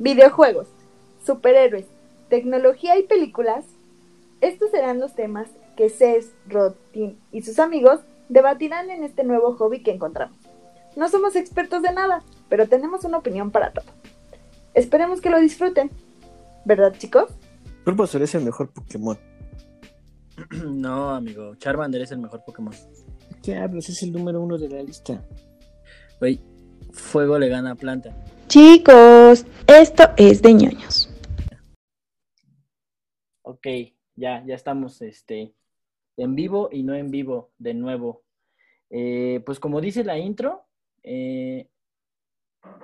videojuegos, superhéroes, tecnología y películas. Estos serán los temas que Cés, Rod, Tim y sus amigos debatirán en este nuevo hobby que encontramos. No somos expertos de nada, pero tenemos una opinión para todo. Esperemos que lo disfruten. ¿Verdad, chicos? Bulbasaur es el mejor Pokémon. No, amigo. Charmander es el mejor Pokémon. ¿Qué hablas? Es el número uno de la lista. Güey, fuego le gana a planta. Chicos, esto es de ñoños. Ok, ya, ya estamos este, en vivo y no en vivo de nuevo. Eh, pues como dice la intro, eh,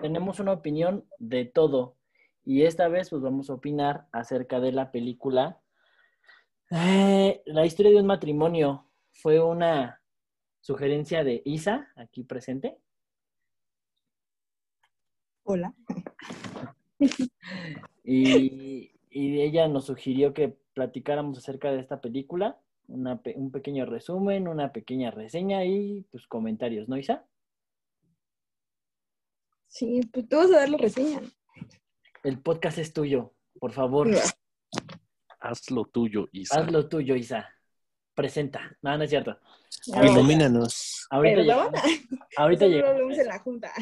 tenemos una opinión de todo. Y esta vez pues vamos a opinar acerca de la película. Eh, la historia de un matrimonio fue una sugerencia de Isa, aquí presente. Hola. Y, y ella nos sugirió que platicáramos acerca de esta película, una pe- un pequeño resumen, una pequeña reseña y pues comentarios, ¿no, Isa? Sí, pues tú vas a dar la reseña. El podcast es tuyo, por favor, Haz lo tuyo, Isa. haz lo tuyo, Isa. Presenta. No, no es cierto. Ilumínanos. Ahorita, llegamos, ahorita, llegamos en la junta.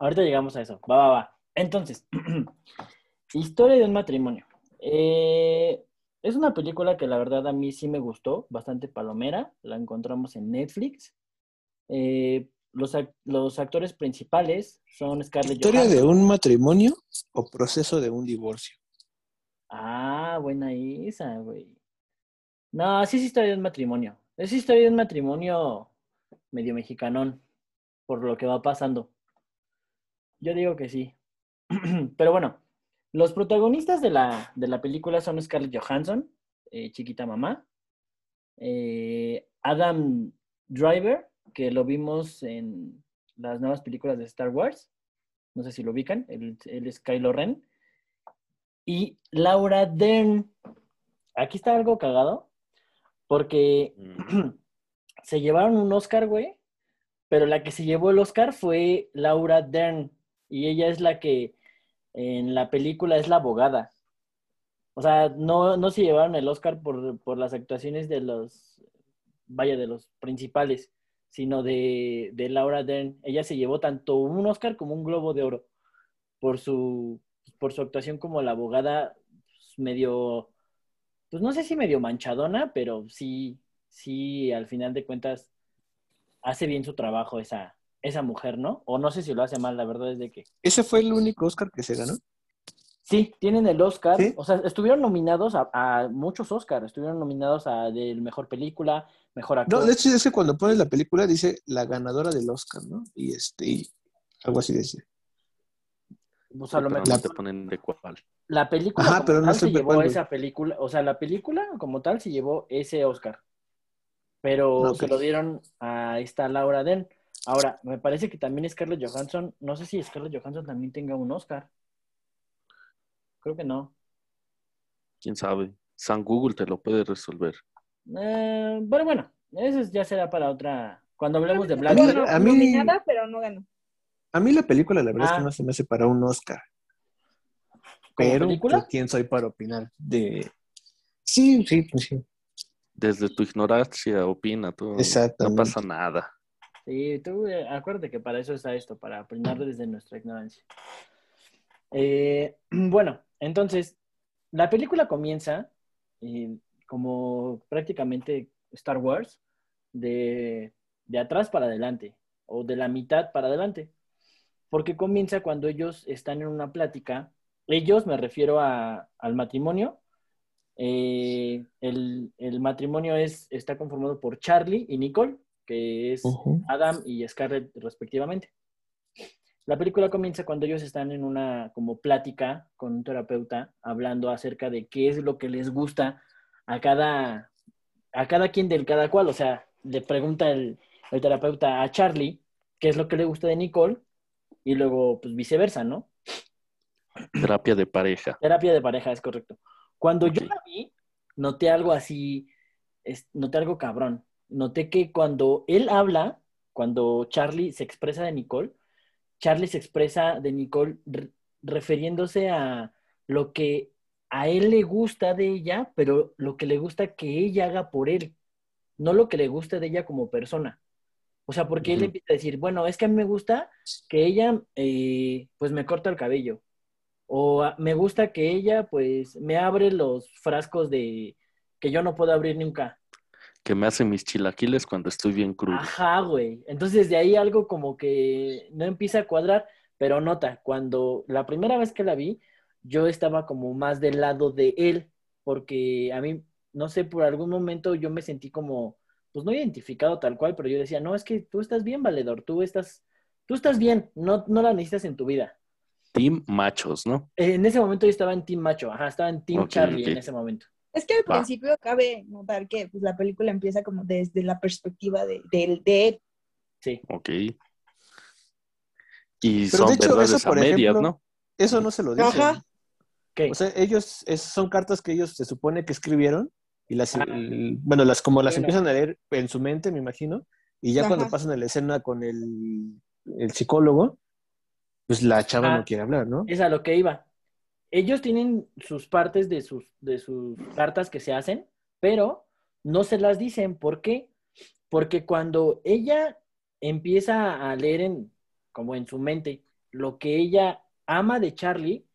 Ahorita llegamos a eso. Va, va, va. Entonces, historia de un matrimonio. Eh, es una película que la verdad a mí sí me gustó, bastante palomera. La encontramos en Netflix. Eh, los, ac- los actores principales son Scarlett ¿Historia de un matrimonio o proceso de un divorcio? Ah, buena Isa, güey. No, sí es historia de un matrimonio. Es historia de un matrimonio medio mexicanón, por lo que va pasando. Yo digo que sí. Pero bueno, los protagonistas de la, de la película son Scarlett Johansson, eh, chiquita mamá, eh, Adam Driver, que lo vimos en las nuevas películas de Star Wars. No sé si lo ubican, él, él es Kylo Ren. Y Laura Dern. Aquí está algo cagado, porque Mm, se llevaron un Oscar, güey, pero la que se llevó el Oscar fue Laura Dern, y ella es la que en la película es la abogada. O sea, no, no se llevaron el Oscar por, por las actuaciones de los, vaya, de los principales, sino de, de Laura Dern. Ella se llevó tanto un Oscar como un Globo de Oro por su, por su actuación como la abogada pues, medio, pues no sé si medio manchadona, pero sí, sí, al final de cuentas hace bien su trabajo esa, esa mujer, ¿no? O no sé si lo hace mal, la verdad es de que ¿Ese fue el único Oscar que se ganó? sí, tienen el Oscar, ¿Sí? o sea, estuvieron nominados a, a muchos Oscars, estuvieron nominados a del mejor película, mejor actor. No, de hecho es que cuando pones la película dice la ganadora del Oscar, ¿no? Y este, y algo así decía. Pues a lo pero mejor no te ponen de cuál. la película Ajá, como pero no tal se llevó esa película, o sea, la película como tal se llevó ese Oscar. Pero No, se lo dieron a esta Laura Dern. Ahora, me parece que también Scarlett Johansson, no sé si Scarlett Johansson también tenga un Oscar. Creo que no. ¿Quién sabe? San Google te lo puede resolver. Eh, pero bueno, eso ya será para otra. Cuando hablemos de Black A mí- Widow. a mí- Nominada, pero no ganó. A mí la película la verdad es Ah. que no se me hace para un Oscar. ¿Como Pero, película? pues, ¿quién soy para opinar? De... Sí, sí, pues sí. Desde tu ignorancia, opina tú. No Exactamente. pasa nada. Sí, tú eh, acuérdate que para eso está esto, para opinar desde nuestra ignorancia. Eh, bueno, entonces, la película comienza eh, como prácticamente Star Wars, de, de atrás para adelante, o de la mitad para adelante, porque comienza cuando ellos están en una plática, ellos me refiero a- al matrimonio, el, el matrimonio es, está conformado por Charlie y Nicole, que es. Adam y Scarlett respectivamente. La película comienza cuando ellos están en una como plática con un terapeuta hablando acerca de qué es lo que les gusta a cada a cada quien del cada cual, o sea, le pregunta el, el terapeuta a Charlie qué es lo que le gusta de Nicole y luego pues viceversa, ¿no? Terapia de pareja. Terapia de pareja, es correcto. Cuando yo la vi, noté algo así, es- noté algo cabrón. Noté que cuando él habla, cuando Charlie se expresa de Nicole, Charlie se expresa de Nicole refiriéndose a lo que a él le gusta de ella, pero lo que le gusta que ella haga por él, no lo que le gusta de ella como persona. O sea, porque él empieza a decir, bueno, es que a mí me gusta que ella, eh, pues, me corta el cabello. O me gusta que ella, pues, me abre los frascos de que yo no puedo abrir nunca. Que me hace mis chilaquiles cuando estoy bien crudo. Ajá, güey. Entonces de ahí algo como que no empieza a cuadrar, pero nota, cuando la primera vez que la vi, yo estaba como más del lado de él, porque a mí, no sé, por algún momento yo me sentí como, pues no identificado tal cual, pero yo decía, no, es que tú estás bien, valedor, tú estás, tú estás bien, no, no la necesitas en tu vida. Team machos, ¿no? En ese momento yo estaba en Team Macho, ajá, estaba en Team Charlie en ese momento. Es que al principio cabe notar que pues, la película empieza como desde la perspectiva de, de, de él. Sí. Ok. Y Pero son de hecho, verdades eso, a por medias, ejemplo, ¿no? Eso no se lo dicen. Ajá. ¿Qué? O sea, ellos, son cartas que ellos se supone que escribieron y las, Ah. el- bueno, las como las Bueno. empiezan a leer en su mente, me imagino, y ya cuando pasan a la escena con el, el psicólogo, pues la chava Ah. no quiere hablar, ¿no? Es a lo que iba. Ellos tienen sus partes de sus, de sus cartas que se hacen, pero no se las dicen. ¿Por qué? Porque cuando ella empieza a leer en, como en su mente lo que ella ama de Charlie,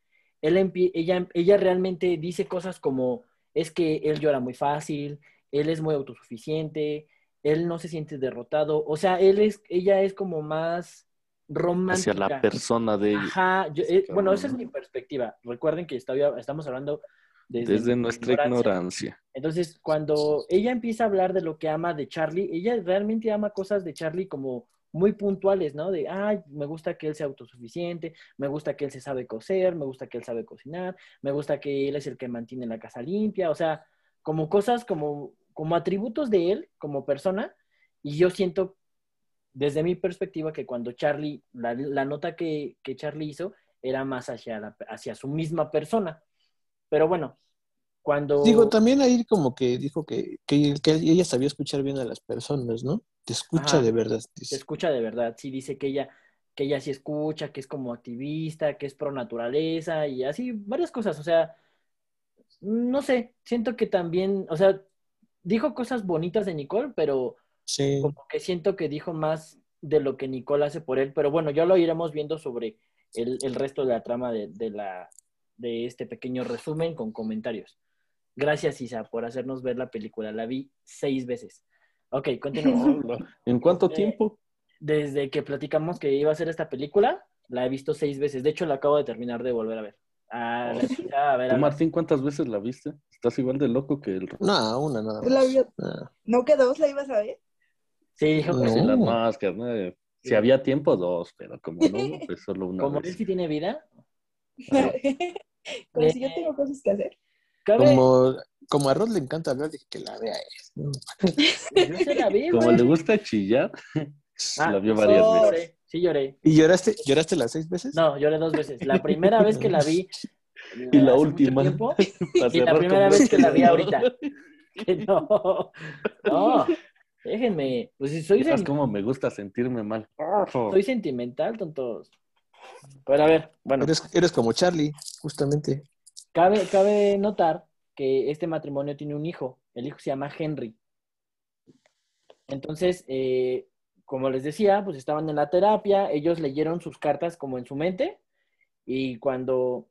ella, ella realmente dice cosas como, es que él llora muy fácil, él es muy autosuficiente, él no se siente derrotado. O sea, él es, ella es como más romántica. Hacia la persona de ella. Ajá, yo- eh, bueno, esa es mi perspectiva. Recuerden que estoy- estamos hablando desde, Desde nuestra ignorancia. Entonces, cuando ella empieza a hablar de lo que ama de Charlie, ella realmente ama cosas de Charlie como muy puntuales, ¿no? De, ay, me gusta que él sea autosuficiente, me gusta que él se sabe coser, me gusta que él sabe cocinar, me gusta que él es el que mantiene la casa limpia, o sea, como cosas como, como atributos de él como persona. Y yo siento desde mi perspectiva que cuando Charlie, la, la nota que, que Charlie hizo era más hacia, la- hacia su misma persona. Pero bueno, cuando... Digo, también ahí como que dijo que, que, que ella sabía escuchar bien a las personas, ¿no? Te escucha Ajá. de verdad. dice. escucha de verdad, sí dice que ella, que ella sí escucha, que es como activista, que es pro naturaleza y así, varias cosas, o sea, no sé, siento que también, o sea, dijo cosas bonitas de Nicole, pero Sí. como que siento que dijo más de lo que Nicole hace por él, pero bueno, ya lo iremos viendo sobre el, el resto de la trama de, de la, de este pequeño resumen con comentarios. Gracias, Isa, por hacernos ver la película. La vi seis veces. Ok, continuamos. ¿En cuánto Eh, tiempo? Desde que platicamos que iba a hacer esta película, la he visto seis veces. De hecho, la acabo de terminar de volver a ver. La a ver, a ¿Tú, ver. Martín, cuántas veces la viste? Estás igual de loco que el... No, una nada la más. vi- Ah, ¿No que dos la ibas a ver? Sí, dijo que No. las máscaras, ¿no? Si había tiempo, dos, pero como no, pues solo una Como él sí tiene vida, Como si yo tengo cosas que hacer. cabe. Como, como a Rod le encanta hablar, dije que la vea. él. Yo se la vi, Como güey. le gusta chillar, Ah, la vio varias oh. veces. lloré, sí lloré. ¿Y lloraste, lloraste las seis veces? No, lloré dos veces. La primera vez que la vi. Y la última. tiempo, y la primera vez que la vi ahorita. que no. No, déjenme. Pues si soy, Verás sen- cómo me gusta sentirme mal. soy sentimental, tontos. Pero a ver, bueno. Eres, eres como Charlie, justamente. Cabe, cabe notar que este matrimonio tiene un hijo. El hijo se llama Henry. Entonces, eh, como les decía, pues estaban en la terapia, ellos leyeron sus cartas como en su mente y cuando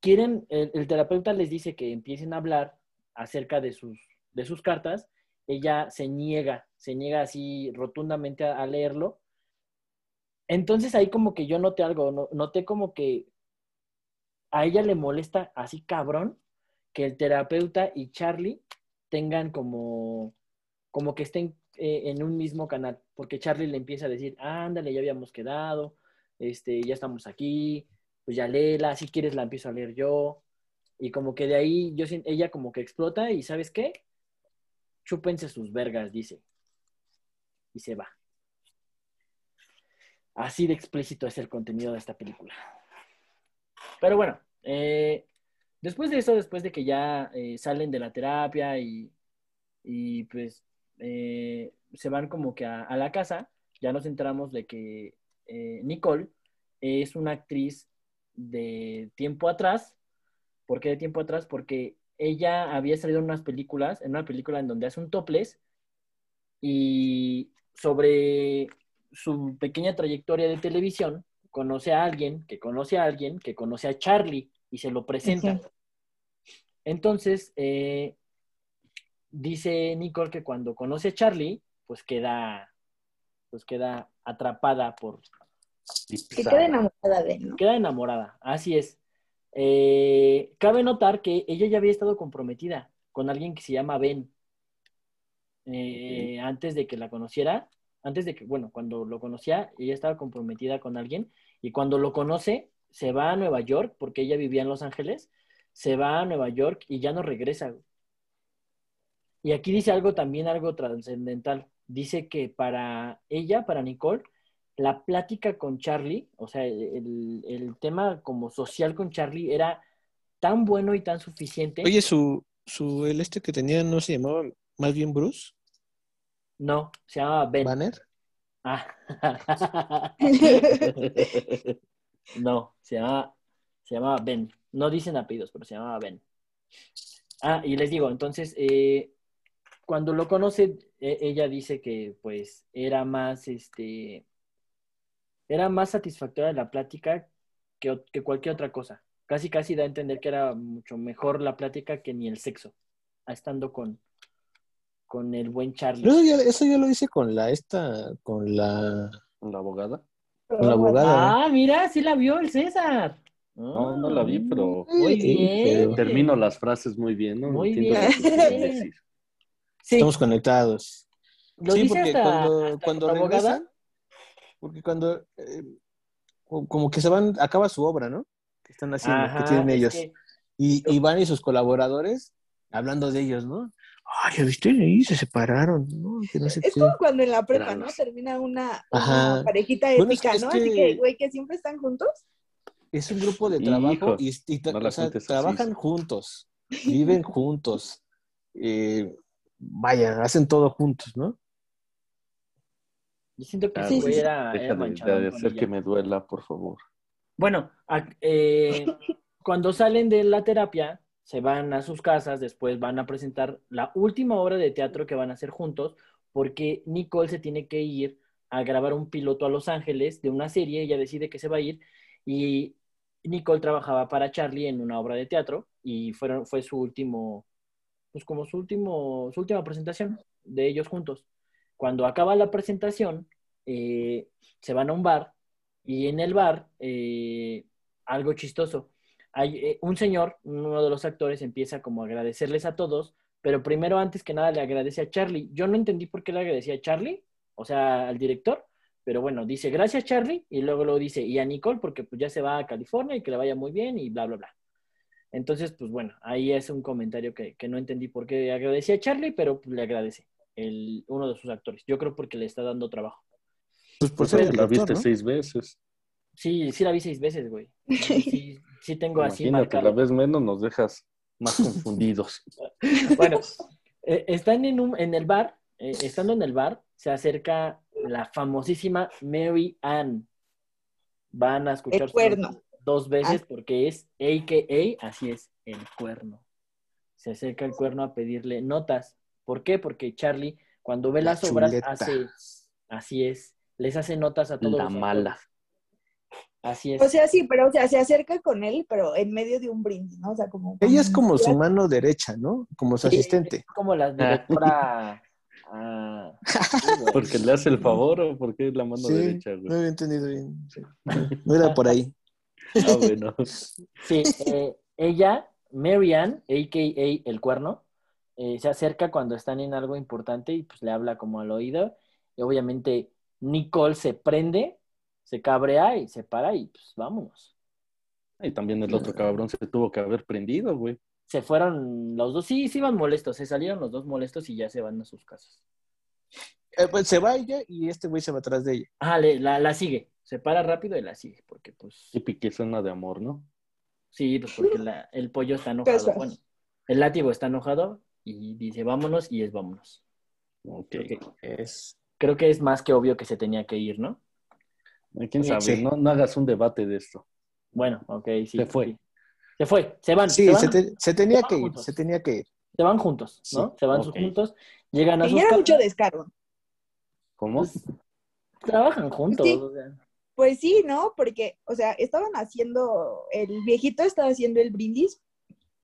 quieren, el, el terapeuta les dice que empiecen a hablar acerca de sus, de sus cartas, ella se niega, se niega así rotundamente a, leerlo. Entonces ahí como que yo noté algo, no- noté como que a ella le molesta así cabrón que el terapeuta y Charlie tengan como, como que estén eh, en un mismo canal, porque Charlie le empieza a decir, ándale, ya habíamos quedado, este, ya estamos aquí, pues ya léela, si quieres la empiezo a leer yo, y como que de ahí yo ella como que explota y ¿sabes qué? Chúpense sus vergas, dice, y se va. Así de explícito es el contenido de esta película. Pero bueno, eh, después de eso, después de que ya eh, salen de la terapia y, y, pues eh, se van como que a, a la casa, ya nos enteramos de que Nicole es una actriz de tiempo atrás. ¿Por qué de tiempo atrás? Porque ella había salido en unas películas, en una película en donde hace un topless y sobre su pequeña trayectoria de televisión conoce a alguien, que conoce a alguien, que conoce a Charlie y se lo presenta. Entonces, eh, dice Nicole que cuando conoce a Charlie, pues queda, pues queda atrapada por, Que queda enamorada de él, ¿no? queda enamorada, así es. Eh, cabe notar que ella ya había estado comprometida con alguien que se llama Ben. Eh, Antes de que la conociera, antes de que, bueno, cuando lo conocía, ella estaba comprometida con alguien y cuando lo conoce, se va a Nueva York, porque ella vivía en Los Ángeles, se va a Nueva York y ya no regresa. Y aquí dice algo también, algo trascendental. Dice que para ella, para Nicole, la plática con Charlie, o sea, el, el tema como social con Charlie era tan bueno y tan suficiente. Oye, su, su, el este que tenía no se llamaba más bien Bruce No, se llamaba Ben. Banner. Ah. no, se llamaba, se llamaba Ben. No dicen apellidos, pero se llamaba Ben. Ah, y les digo, entonces, eh, cuando lo conoce, e- ella dice que pues era más, este, era más satisfactoria la plática que, que cualquier otra cosa. Casi, casi da a entender que era mucho mejor la plática que ni el sexo, estando con, con el buen Charlie. Eso ya, eso ya lo hice con la esta, con la, La abogada. con la abogada. Ah, mira, sí la vio el César. No, no la vi, pero Muy Sí, bien. pero termino las frases muy bien, ¿no? Muy Entiendo bien. decir. Sí, Estamos conectados. lo sí, dice porque hasta, cuando, hasta cuando la abogada. Porque cuando eh, co- como que se van, acaba su obra, ¿no? Que están haciendo, Ajá, que tienen ellos. que- Y, y van y sus colaboradores hablando de ellos, ¿no? Ay, ¿ya viste? Ahí se separaron, ¿no? Que no sé Es qué. como cuando en la prepa, ¿no? Termina una, Ajá. una parejita Bueno, es épica, es ¿no? que- Así que, güey, que siempre están juntos. Es un grupo de Hijo, trabajo y, y tra- no la o sea, cuentes así. trabajan juntos, viven juntos, eh, vaya, hacen todo juntos, ¿no? Yo siento que Ah, Sí, güey sí, sí. era, Deja era de, hacer que me duela, por favor. Bueno, a- eh, cuando salen de la terapia, se van a sus casas, después van a presentar la última obra de teatro que van a hacer juntos, porque Nicole se tiene que ir a grabar un piloto a Los Ángeles de una serie, ella decide que se va a ir, y Nicole trabajaba para Charlie en una obra de teatro, y fueron, fue su último, pues como su último, su última presentación de ellos juntos. Cuando acaba la presentación, eh, se van a un bar y en el bar, eh, algo chistoso. Hay eh, un señor, uno de los actores, empieza como a agradecerles a todos, pero primero, antes que nada, le agradece a Charlie. Yo no entendí por qué le agradecía a Charlie, o sea, al director, pero bueno, dice gracias Charlie y luego lo dice y a Nicole porque pues ya se va a California y que le vaya muy bien y bla, bla, bla. Entonces, pues bueno, ahí es un comentario que, que no entendí por qué agradecía a Charlie, pero pues, le agradece el, uno de sus actores. Yo creo porque le está dando trabajo. Pues por Pues ser la director, viste ¿no? seis veces. Sí, sí la vi seis veces, güey. Sí, sí tengo así Imagínate, marcado. la vez menos nos dejas más confundidos. Bueno, eh, están en, un, en el bar, eh, estando en el bar, se acerca la famosísima Mary Ann. Van a escuchar El cuerno. dos veces porque es AKA, así es, el cuerno. Se acerca el cuerno a pedirle notas. ¿Por qué? Porque Charlie, cuando ve La las obras, chuleta. hace, así es, les hace notas a todos La los mala. actores. Así es. O sea, sí, pero o sea, se acerca con él, pero en medio de un brindis, ¿no? O sea, como. Ella es como su mano derecha, ¿no? Como su Sí, asistente. es como la directora. ah. ¿Porque le hace el favor o porque es la mano Sí, derecha, no güey? había entendido bien. sí. No era por ahí. Ah, bueno. Sí, eh, ella, Marianne, a.k.a. El Cuerno, eh, se acerca cuando están en algo importante y pues le habla como al oído. Y obviamente Nicole se prende, se cabrea y se para y pues vámonos. Y también el otro cabrón se tuvo que haber prendido, güey. Se fueron los dos, sí, sí iban molestos, se salieron los dos molestos y ya se van a sus casas. Eh, pues se va ella y este güey se va atrás de ella. Ah, le- la, la sigue, se para rápido y la sigue, porque pues Típica escena de amor, ¿no? sí, pues porque la- el pollo está enojado. Bueno, el látigo está enojado y dice vámonos y es vámonos. Ok. Ok. Es... Creo que es más que obvio que se tenía que ir, ¿no? ¿Quién sabe? Sí. No, no hagas un debate de esto. Bueno, ok, sí. Se fue. sí. Se fue, se van. Sí, se, van se, te- se tenía van que ir, juntos. se tenía que ir. se van juntos, ¿no? Sí, Se van juntos, llegan a Y sus era mucho descaro. ¿Cómo? Pues, trabajan juntos. Sí. o sea. Pues sí, ¿no? Porque, o sea, estaban haciendo, el viejito estaba haciendo el brindis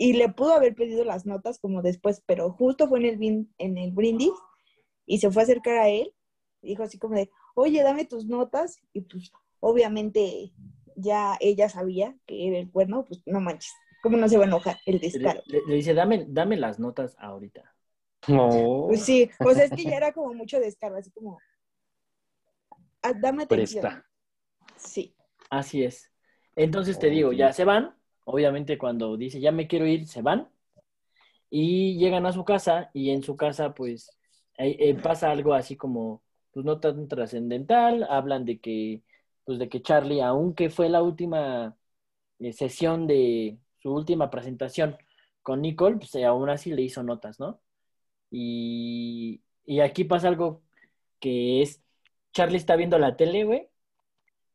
y le pudo haber pedido las notas como después, pero justo fue en el, bin- en el brindis y se fue a acercar a él. Dijo así como de, oye, dame tus notas. Y pues, obviamente, ya ella sabía que era el cuerno, pues no manches. ¿Cómo no se va a enojar el descaro? le- le dice, dame, dame las notas ahorita. No. Pues sí, o sea, es que ya era como mucho descaro, así como, "Ah, dame atención. Presta. Sí. Así es. Entonces te digo, ya se van. Obviamente cuando dice ya me quiero ir, se van. Y llegan a su casa y en su casa pues eh, pasa algo así como, pues no tan trascendental. Hablan de que, pues de que Charlie, aunque fue la última eh, sesión de su última presentación con Nicole, pues eh, aún así le hizo notas, ¿no? Y, y aquí pasa algo que es, Charlie está viendo la tele, güey,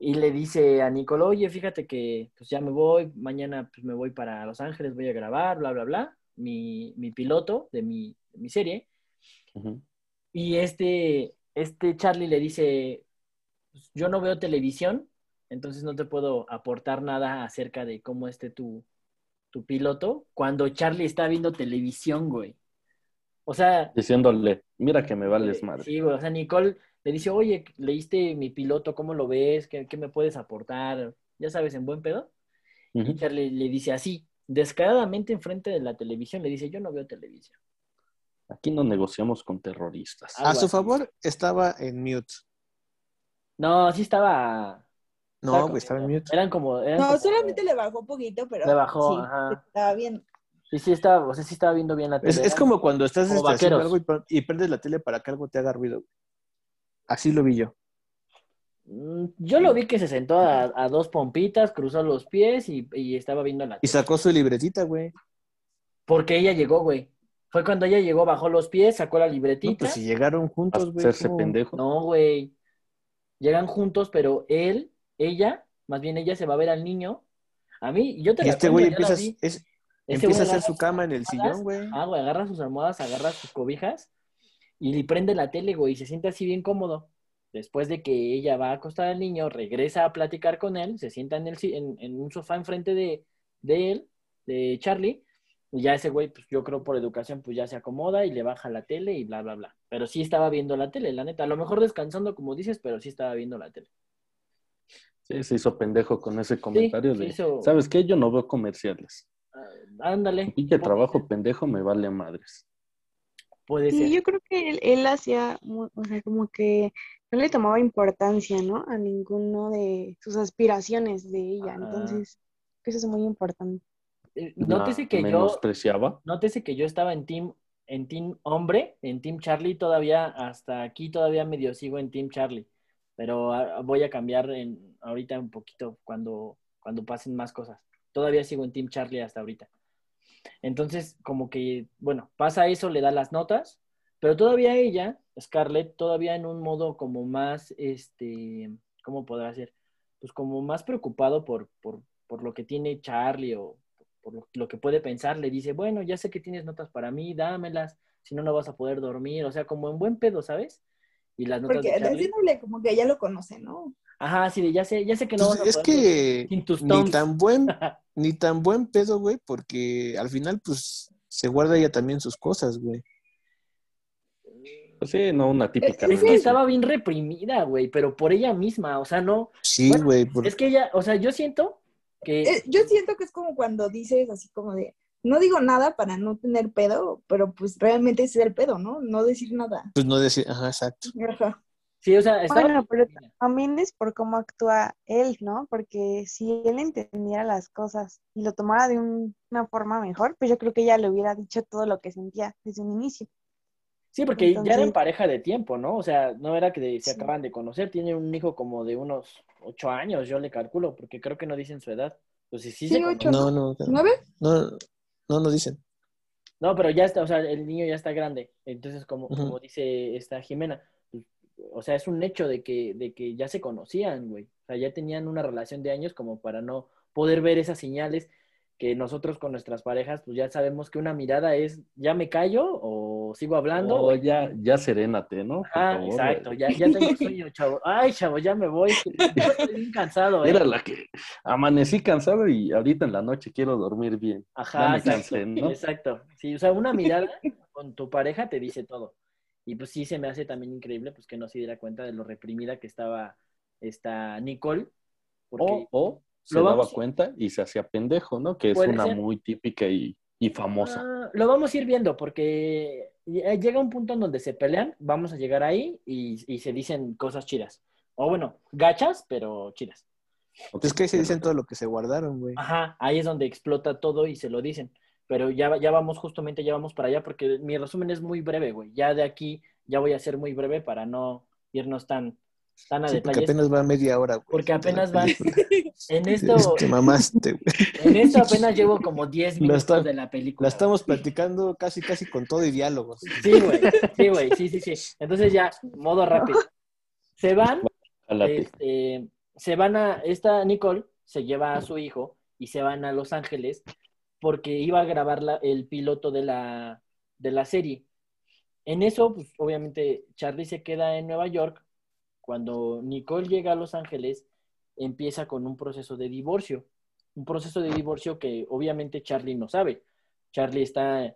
y le dice a Nicole, oye, fíjate que pues ya me voy, mañana pues me voy para Los Ángeles, voy a grabar, bla, bla, bla, mi, mi piloto de mi, de mi serie. Ujú. Y este, este Charlie le dice, "Pues, yo no veo televisión, entonces no te puedo aportar nada acerca de cómo esté tu, tu piloto, cuando Charlie está viendo televisión, güey. O sea, Diciéndole, mira que me vales madre. Sí, güey. O sea, Nicole le dice, oye, leíste mi piloto, ¿cómo lo ves? ¿Qué, qué me puedes aportar? Ya sabes, en buen pedo. Y Charlie le dice así, descaradamente enfrente de la televisión, le dice, yo no veo televisión. Aquí no negociamos con terroristas. Algo A su así. favor, estaba en mute. No, sí estaba... No, güey, estaba en mute. Eran como... eran No, como- solamente le bajó un poquito, pero Le bajó, sí, ajá. estaba bien. Sí, sí estaba, o sea, sí estaba viendo bien la tele. Es, es como cuando estás como este, algo y, y prendes la tele para que algo te haga ruido. Así lo vi yo. Mm, Yo lo vi que se sentó a, a dos pompitas, cruzó los pies y, y estaba viendo la Y sacó su libretita, güey. Porque ella llegó, güey. Fue cuando ella llegó, bajó los pies, sacó la No, libretita. pues si llegaron juntos, güey. Hacerse ¿cómo? pendejo. No, güey. Llegan juntos, pero él, ella, más bien ella se va a ver al niño. A mí, yo te Y la este güey empieza, es- empieza a hacer agarra su cama en el sillón, güey. Ah, güey, agarra sus almohadas, agarra sus cobijas y le prende la tele, güey, y se siente así bien cómodo. Después de que ella va a acostar al niño, regresa a platicar con él, se sienta en, el, en, en un sofá enfrente de, de él, de Charlie, y ya ese güey, pues yo creo por educación, pues ya se acomoda y le baja la tele y bla, bla, bla. Pero sí estaba viendo la tele, la neta. A lo mejor descansando, como dices, pero sí estaba viendo la tele. Sí, se hizo pendejo con ese comentario se de, hizo- ¿sabes qué? Yo no veo comerciales. Ah, ándale. Y que trabajo pendejo me vale a madres. Puede Sí, ser. yo creo que él, él hacía, o sea, como que no le tomaba importancia, ¿no? A ninguno de sus aspiraciones de ella. Ajá. Entonces, eso es muy importante. Eh, Nótese que yo, menospreciaba. nótese que yo estaba en team, en team hombre, en team Charlie todavía, hasta aquí todavía medio sigo en team Charlie. Pero ah, voy a cambiar en, ahorita un poquito cuando, cuando pasen más cosas. Todavía sigo en team Charlie hasta ahorita. Entonces, como que, bueno, pasa eso, le da las notas, pero todavía ella, Scarlett, todavía en un modo como más, este, ¿cómo podrá ser? Pues como más preocupado por, por, por lo que tiene Charlie o por lo, lo que puede pensar, le dice, bueno, ya sé que tienes notas para mí, dámelas, si no, no vas a poder dormir, o sea, como en buen pedo, ¿sabes? Y las notas Porque de Charlie, como que ella lo conoce, ¿no? Ajá, sí, de ya sé, ya sé que no Pues vas a es poder dormir que sin tus ni tan buen, ni tan buen pedo, güey, porque al final, pues, se guarda ella también sus cosas, güey. Pues sí, no una típica. Es que estaba bien reprimida, güey, pero por ella misma, o sea, no, Sí, Bueno, güey. por- es que ella, o sea, yo siento que... Eh, yo siento que es como cuando dices así como de, no digo nada para no tener pedo, pero pues realmente ese es el pedo, ¿no? No decir nada. Pues no decir, ajá, exacto. Ajá. Sí, o sea, estaba Bueno, pero también es por cómo actúa él, ¿no? Porque si él entendiera las cosas y lo tomara de un- una forma mejor, pues yo creo que ella le hubiera dicho todo lo que sentía desde un inicio. Sí, porque ya eran Entonces- pareja de tiempo, ¿no? O sea, no era que de- se Sí. acaban de conocer, tiene un hijo como de unos ocho años, yo le calculo, porque creo que no dicen su edad. Pues sí, sí se ocho. No, no, no, ¿Nueve? no, no nos dicen. No, pero ya está, o sea, el niño ya está grande. Entonces, como, como dice esta Jimena, o sea, es un hecho de que, de que ya se conocían, güey. O sea, ya tenían una relación de años como para no poder ver esas señales que nosotros con nuestras parejas, pues ya sabemos que una mirada es, ya me callo o sigo hablando. O ya, ya serénate, ¿no? Por Ah, favor, exacto, ya, ya tengo sueño, chavo. Ay, chavo, ya me voy. Estoy bien cansado, ¿eh? Era la que amanecí cansado y ahorita en la noche quiero dormir bien. Ajá, Ya me exacto, cansé, ¿no? exacto. Sí, o sea, una mirada con tu pareja te dice todo. Y pues sí se me hace también increíble pues que no se diera cuenta de lo reprimida que estaba esta Nicole. Porque, O, o se daba vamos- cuenta y se hacía pendejo, ¿no? Que es una ser. muy típica y, y famosa. Ah, lo vamos a ir viendo porque ll- llega un punto en donde se pelean, vamos a llegar ahí y, y se dicen cosas chidas. O bueno, gachas, pero chidas. Es que ahí se dicen todo lo que se guardaron, güey. Ajá, ahí es donde explota todo y se lo dicen. Pero ya, ya vamos, justamente ya vamos para allá porque mi resumen es muy breve, güey. Ya de aquí ya voy a ser muy breve para no irnos tan, tan a Sí, porque detalles. apenas va media hora, güey. Porque apenas película. En esto, Te mamaste, güey. en esto apenas llevo como 10 Lo minutos está- de la película. La estamos platicando casi, casi con todo y diálogos. Sí, güey. Sí, güey. Sí, sí, sí. Entonces ya, modo rápido. Se van, este, se van a, esta Nicole se lleva a su hijo y se van a Los Ángeles porque iba a grabar la- el piloto de la, de la serie. En eso, pues obviamente Charlie se queda en Nueva York. Cuando Nicole llega a Los Ángeles, empieza con un proceso de divorcio. Un proceso de divorcio que obviamente Charlie no sabe. Charlie está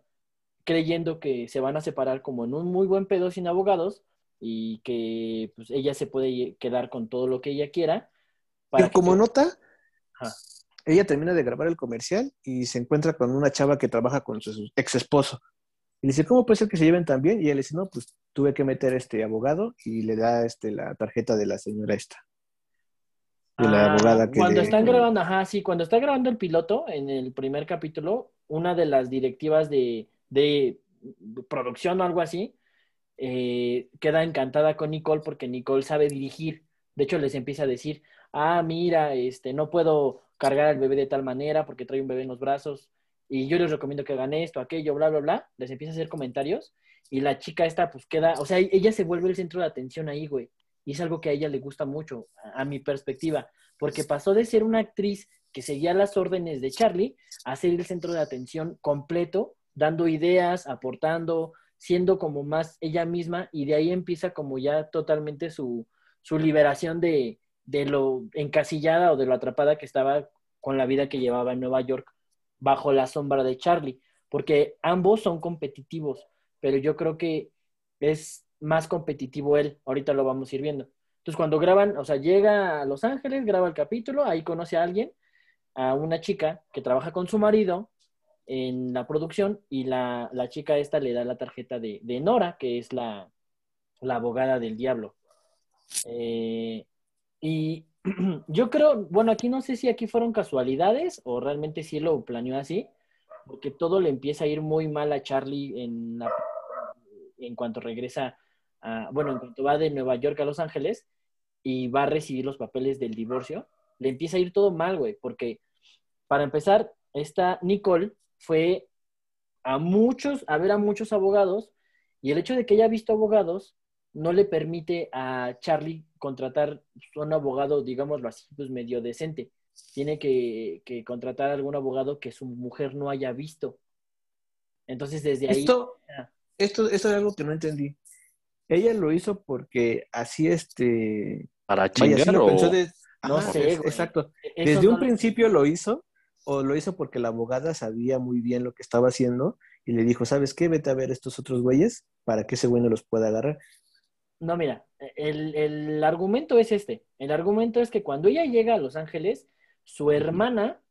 creyendo que se van a separar como en un muy buen pedo sin abogados y que pues, ella se puede quedar con todo lo que ella quiera. para Pero como que- nota, Ajá. Ella termina de grabar el comercial y se encuentra con una chava que trabaja con su ex esposo. Y le dice, ¿cómo puede ser que se lleven tan bien? Y ella le dice, no, pues tuve que meter este abogado y le da este la tarjeta de la señora esta. De la Ah, abogada que Cuando están grabando, ajá, sí, cuando está grabando el piloto, en el primer capítulo, una de las directivas de, de producción o algo así, eh, queda encantada con Nicole porque Nicole sabe dirigir. De hecho, les empieza a decir, ah, mira, este, no puedo cargar al bebé de tal manera porque trae un bebé en los brazos y yo les recomiendo que hagan esto, aquello, bla, bla, bla. Les empieza a hacer comentarios y la chica esta pues queda, o sea, ella se vuelve el centro de atención ahí, güey. Y es algo que a ella le gusta mucho, a, a mi perspectiva, porque pasó de ser una actriz que seguía las órdenes de Charlie a ser el centro de atención completo, dando ideas, aportando, siendo como más ella misma, y de ahí empieza como ya totalmente su, su liberación de, de lo encasillada o de lo atrapada que estaba con la vida que llevaba en Nueva York bajo la sombra de Charlie, porque ambos son competitivos, pero yo creo que es más competitivo él, ahorita lo vamos a ir viendo. Entonces cuando graban, o sea, llega a Los Ángeles, graba el capítulo, ahí conoce a alguien, a una chica que trabaja con su marido en la producción y la, la chica esta le da la tarjeta de, de Nora, que es la, la abogada del diablo. Eh, y yo creo, bueno, aquí no sé si aquí fueron casualidades o realmente sí lo planeó así, porque todo le empieza a ir muy mal a Charlie en, en cuanto regresa, a, bueno, en cuanto va de Nueva York a Los Ángeles y va a recibir los papeles del divorcio, le empieza a ir todo mal, güey, porque para empezar, esta Nicole fue a muchos, a ver a muchos abogados y el hecho de que haya visto abogados no le permite a Charlie contratar un abogado, digámoslo así, pues medio decente. Tiene que, que contratar a algún abogado que su mujer no haya visto. Entonces, desde ahí... Esto, esto, esto es algo que no entendí. Ella lo hizo porque así este... ¿Para chingar o...? pensó de- No Ajá, sé, es-. Exacto. eso Desde no un lo- principio lo hizo o lo hizo porque la abogada sabía muy bien lo que estaba haciendo y le dijo, ¿sabes qué? Vete a ver estos otros güeyes para que ese güey no los pueda agarrar. No, mira, el, el argumento es este. El argumento es que cuando ella llega a Los Ángeles, su hermana,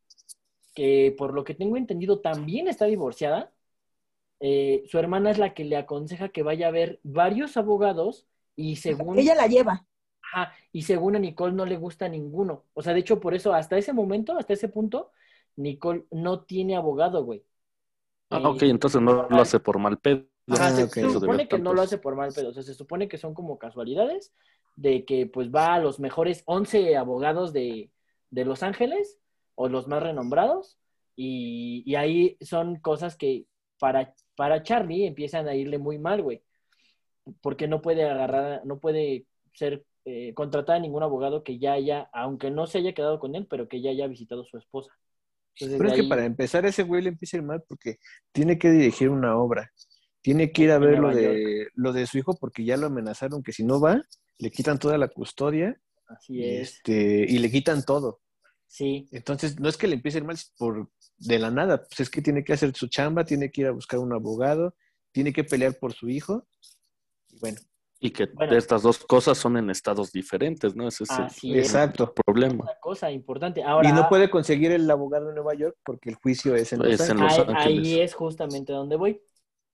que por lo que tengo entendido también está divorciada, eh, su hermana es la que le aconseja que vaya a ver varios abogados y según, Ella la lleva. Ajá, y según a Nicole no le gusta ninguno. O sea, de hecho, por eso, hasta ese momento, hasta ese punto, Nicole no tiene abogado, güey. Ah, ok, entonces no lo hace por mal pedo. Ajá, Ah, se, supone que no lo hace por mal pedo, o sea, se supone que son como casualidades de que pues va a los mejores 11 abogados de, de Los Ángeles o los más renombrados y, y ahí son cosas que para, para Charlie empiezan a irle muy mal, güey, porque no puede agarrar, no puede ser eh, contratar a ningún abogado que ya haya, aunque no se haya quedado con él, pero que ya haya visitado a su esposa. Entonces, Pero es que para empezar ese güey le empieza a ir mal porque tiene que dirigir una obra. Tiene que ir a ver lo de, lo de su hijo porque ya lo amenazaron que si no va, le quitan toda la custodia Así y, es. este, y le quitan todo. Sí, Entonces, no es que le empiece a ir mal por de la nada, pues es que tiene que hacer su chamba, tiene que ir a buscar un abogado, tiene que pelear por su hijo. Y bueno, Y que Bueno. estas dos cosas son en estados diferentes, ¿no? Ese es el es. exacto. problema. Una cosa importante. Ahora, y no puede conseguir el abogado en Nueva York porque el juicio es en Los Es en Ángeles. Los ahí, Ángeles. ahí es justamente donde voy.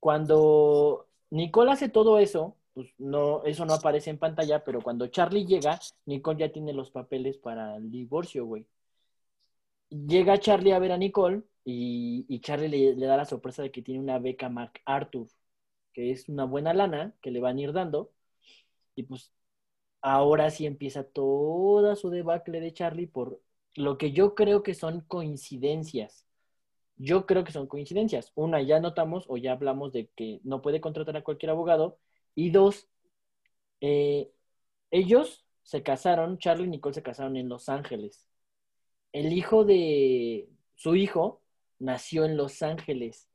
Cuando Nicole hace todo eso, pues no, eso no aparece en pantalla, pero cuando Charlie llega, Nicole ya tiene los papeles para el divorcio, güey. Llega Charlie a ver a Nicole y, Charlie le, le da la sorpresa de que tiene una beca MacArthur, que es una buena lana que le van a ir dando. Y pues ahora sí empieza toda su debacle de Charlie por lo que yo creo que son coincidencias. Yo creo que son coincidencias. Una, ya notamos o ya hablamos de que no puede contratar a cualquier abogado. Y dos, eh, ellos se casaron, Charlie y Nicole se casaron en Los Ángeles. El hijo de su hijo nació en Los Ángeles.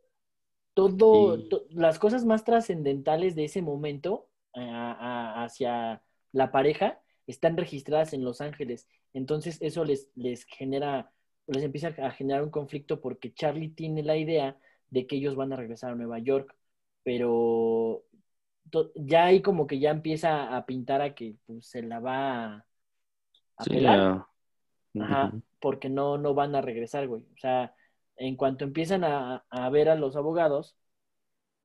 Todo, to- las cosas más trascendentales de ese momento eh, a- a- hacia la pareja están registradas en Los Ángeles. Entonces eso les, les genera, les empieza a generar un conflicto porque Charlie tiene la idea de que ellos van a regresar a Nueva York, pero ya ahí como que ya empieza a pintar a que pues, se la va a, Sí, pelar. Ajá, porque no, no van a regresar, güey. O sea, en cuanto empiezan a, a ver a los abogados,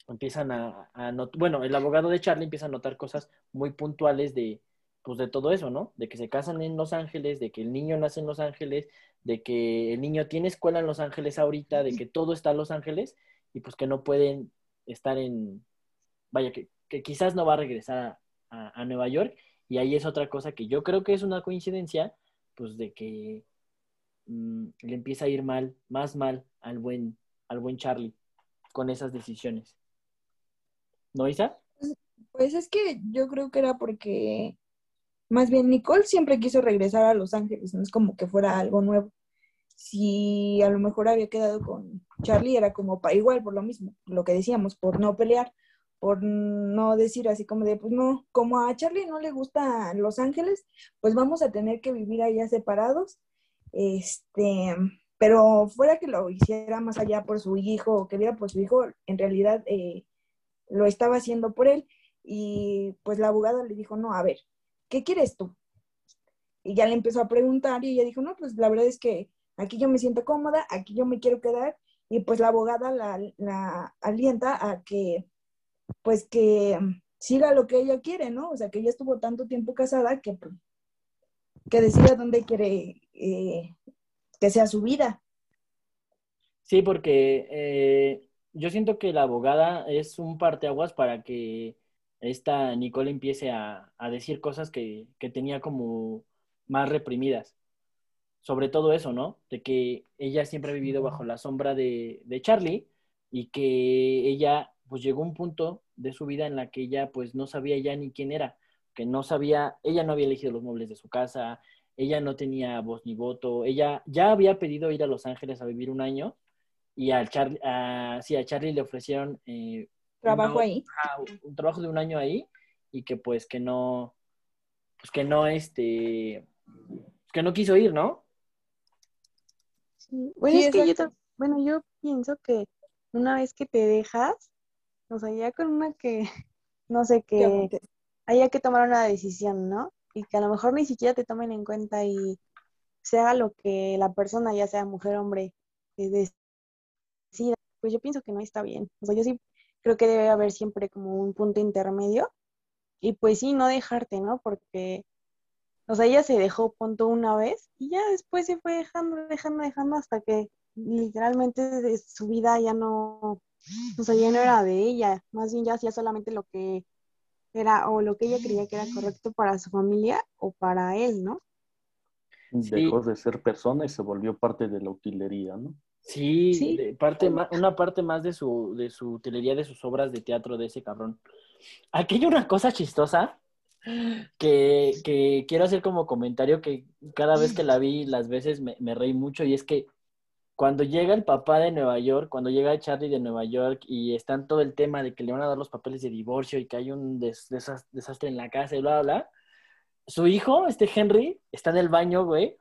empiezan a, bueno, el abogado de Charlie empieza a notar cosas muy puntuales de, pues de todo eso, ¿no? De que se casan en Los Ángeles, de que el niño nace en Los Ángeles, de que el niño tiene escuela en Los Ángeles ahorita, de que todo está en Los Ángeles y pues que no pueden estar en, vaya, que, que quizás no va a regresar a, a- a Nueva York y ahí es otra cosa que yo creo que es una coincidencia, pues de que mm, le empieza a ir mal, más mal al buen, al buen Charlie con esas decisiones. ¿No, Isa? Pues es que yo creo que era porque, más bien, Nicole siempre quiso regresar a Los Ángeles, no es como que fuera algo nuevo. Si a lo mejor había quedado con Charlie, era como para igual, por lo mismo, lo que decíamos, por no pelear, por no decir así como de, pues no, como a Charlie no le gusta Los Ángeles, pues vamos a tener que vivir allá separados. Este, pero fuera que lo hiciera más allá por su hijo o que viera por su hijo, en realidad eh, lo estaba haciendo por él y pues la abogada le dijo, no, a ver, ¿qué quieres tú? Y ya le empezó a preguntar y ella dijo, no, pues la verdad es que aquí yo me siento cómoda, aquí yo me quiero quedar y pues la abogada la, la alienta a que pues que siga lo que ella quiere, ¿no? O sea, que ella estuvo tanto tiempo casada que, pues, que decida dónde quiere eh, que sea su vida. Sí, porque eh, yo siento que la abogada es un parteaguas para que esta Nicole empiece a, a decir cosas que, que tenía como más reprimidas. Sobre todo eso, ¿no? De que ella siempre ha vivido bajo la sombra de, de Charlie y que ella pues llegó a un punto de su vida en la que ella pues no sabía ya ni quién era, que no sabía, ella no había elegido los muebles de su casa, ella no tenía voz ni voto, ella ya había pedido ir a Los Ángeles a vivir un año y al Charlie, a, sí, a Charlie le ofrecieron eh, Trabajo ahí. ah, un trabajo de un año ahí y que pues que no, pues que no, este, que no quiso ir, ¿no? Sí, Bueno, Sí, es que yo, bueno, yo pienso que una vez que te dejas, o sea, ya con una que, no sé, Que haya que tomar una decisión, ¿no? Y que a lo mejor ni siquiera te tomen en cuenta y se haga lo que la persona, ya sea mujer o hombre, eh, decida, pues yo pienso que no está bien. O sea, yo sí creo que debe haber siempre como un punto intermedio y pues sí, no dejarte, ¿no? Porque, o sea, ella se dejó punto una vez y ya después se fue dejando, dejando, dejando hasta que literalmente de su vida ya no, o sea, ya no era de ella, más bien ya hacía solamente lo que era o lo que ella creía que era correcto para su familia o para él, ¿no? Dejó de ser persona y se volvió parte de la utilería, ¿no? Sí, Sí. de parte ma- una parte más de su, de su utilería, de sus obras de teatro de ese cabrón. Aquí hay una cosa chistosa, que, que quiero hacer como comentario que cada vez que la vi, las veces me, me reí mucho y es que cuando llega el papá de Nueva York, cuando llega Charlie de Nueva York y están todo el tema de que le van a dar los papeles de divorcio y que hay un des- desas- desastre en la casa y bla, bla, bla, su hijo, este Henry, está en el baño, güey,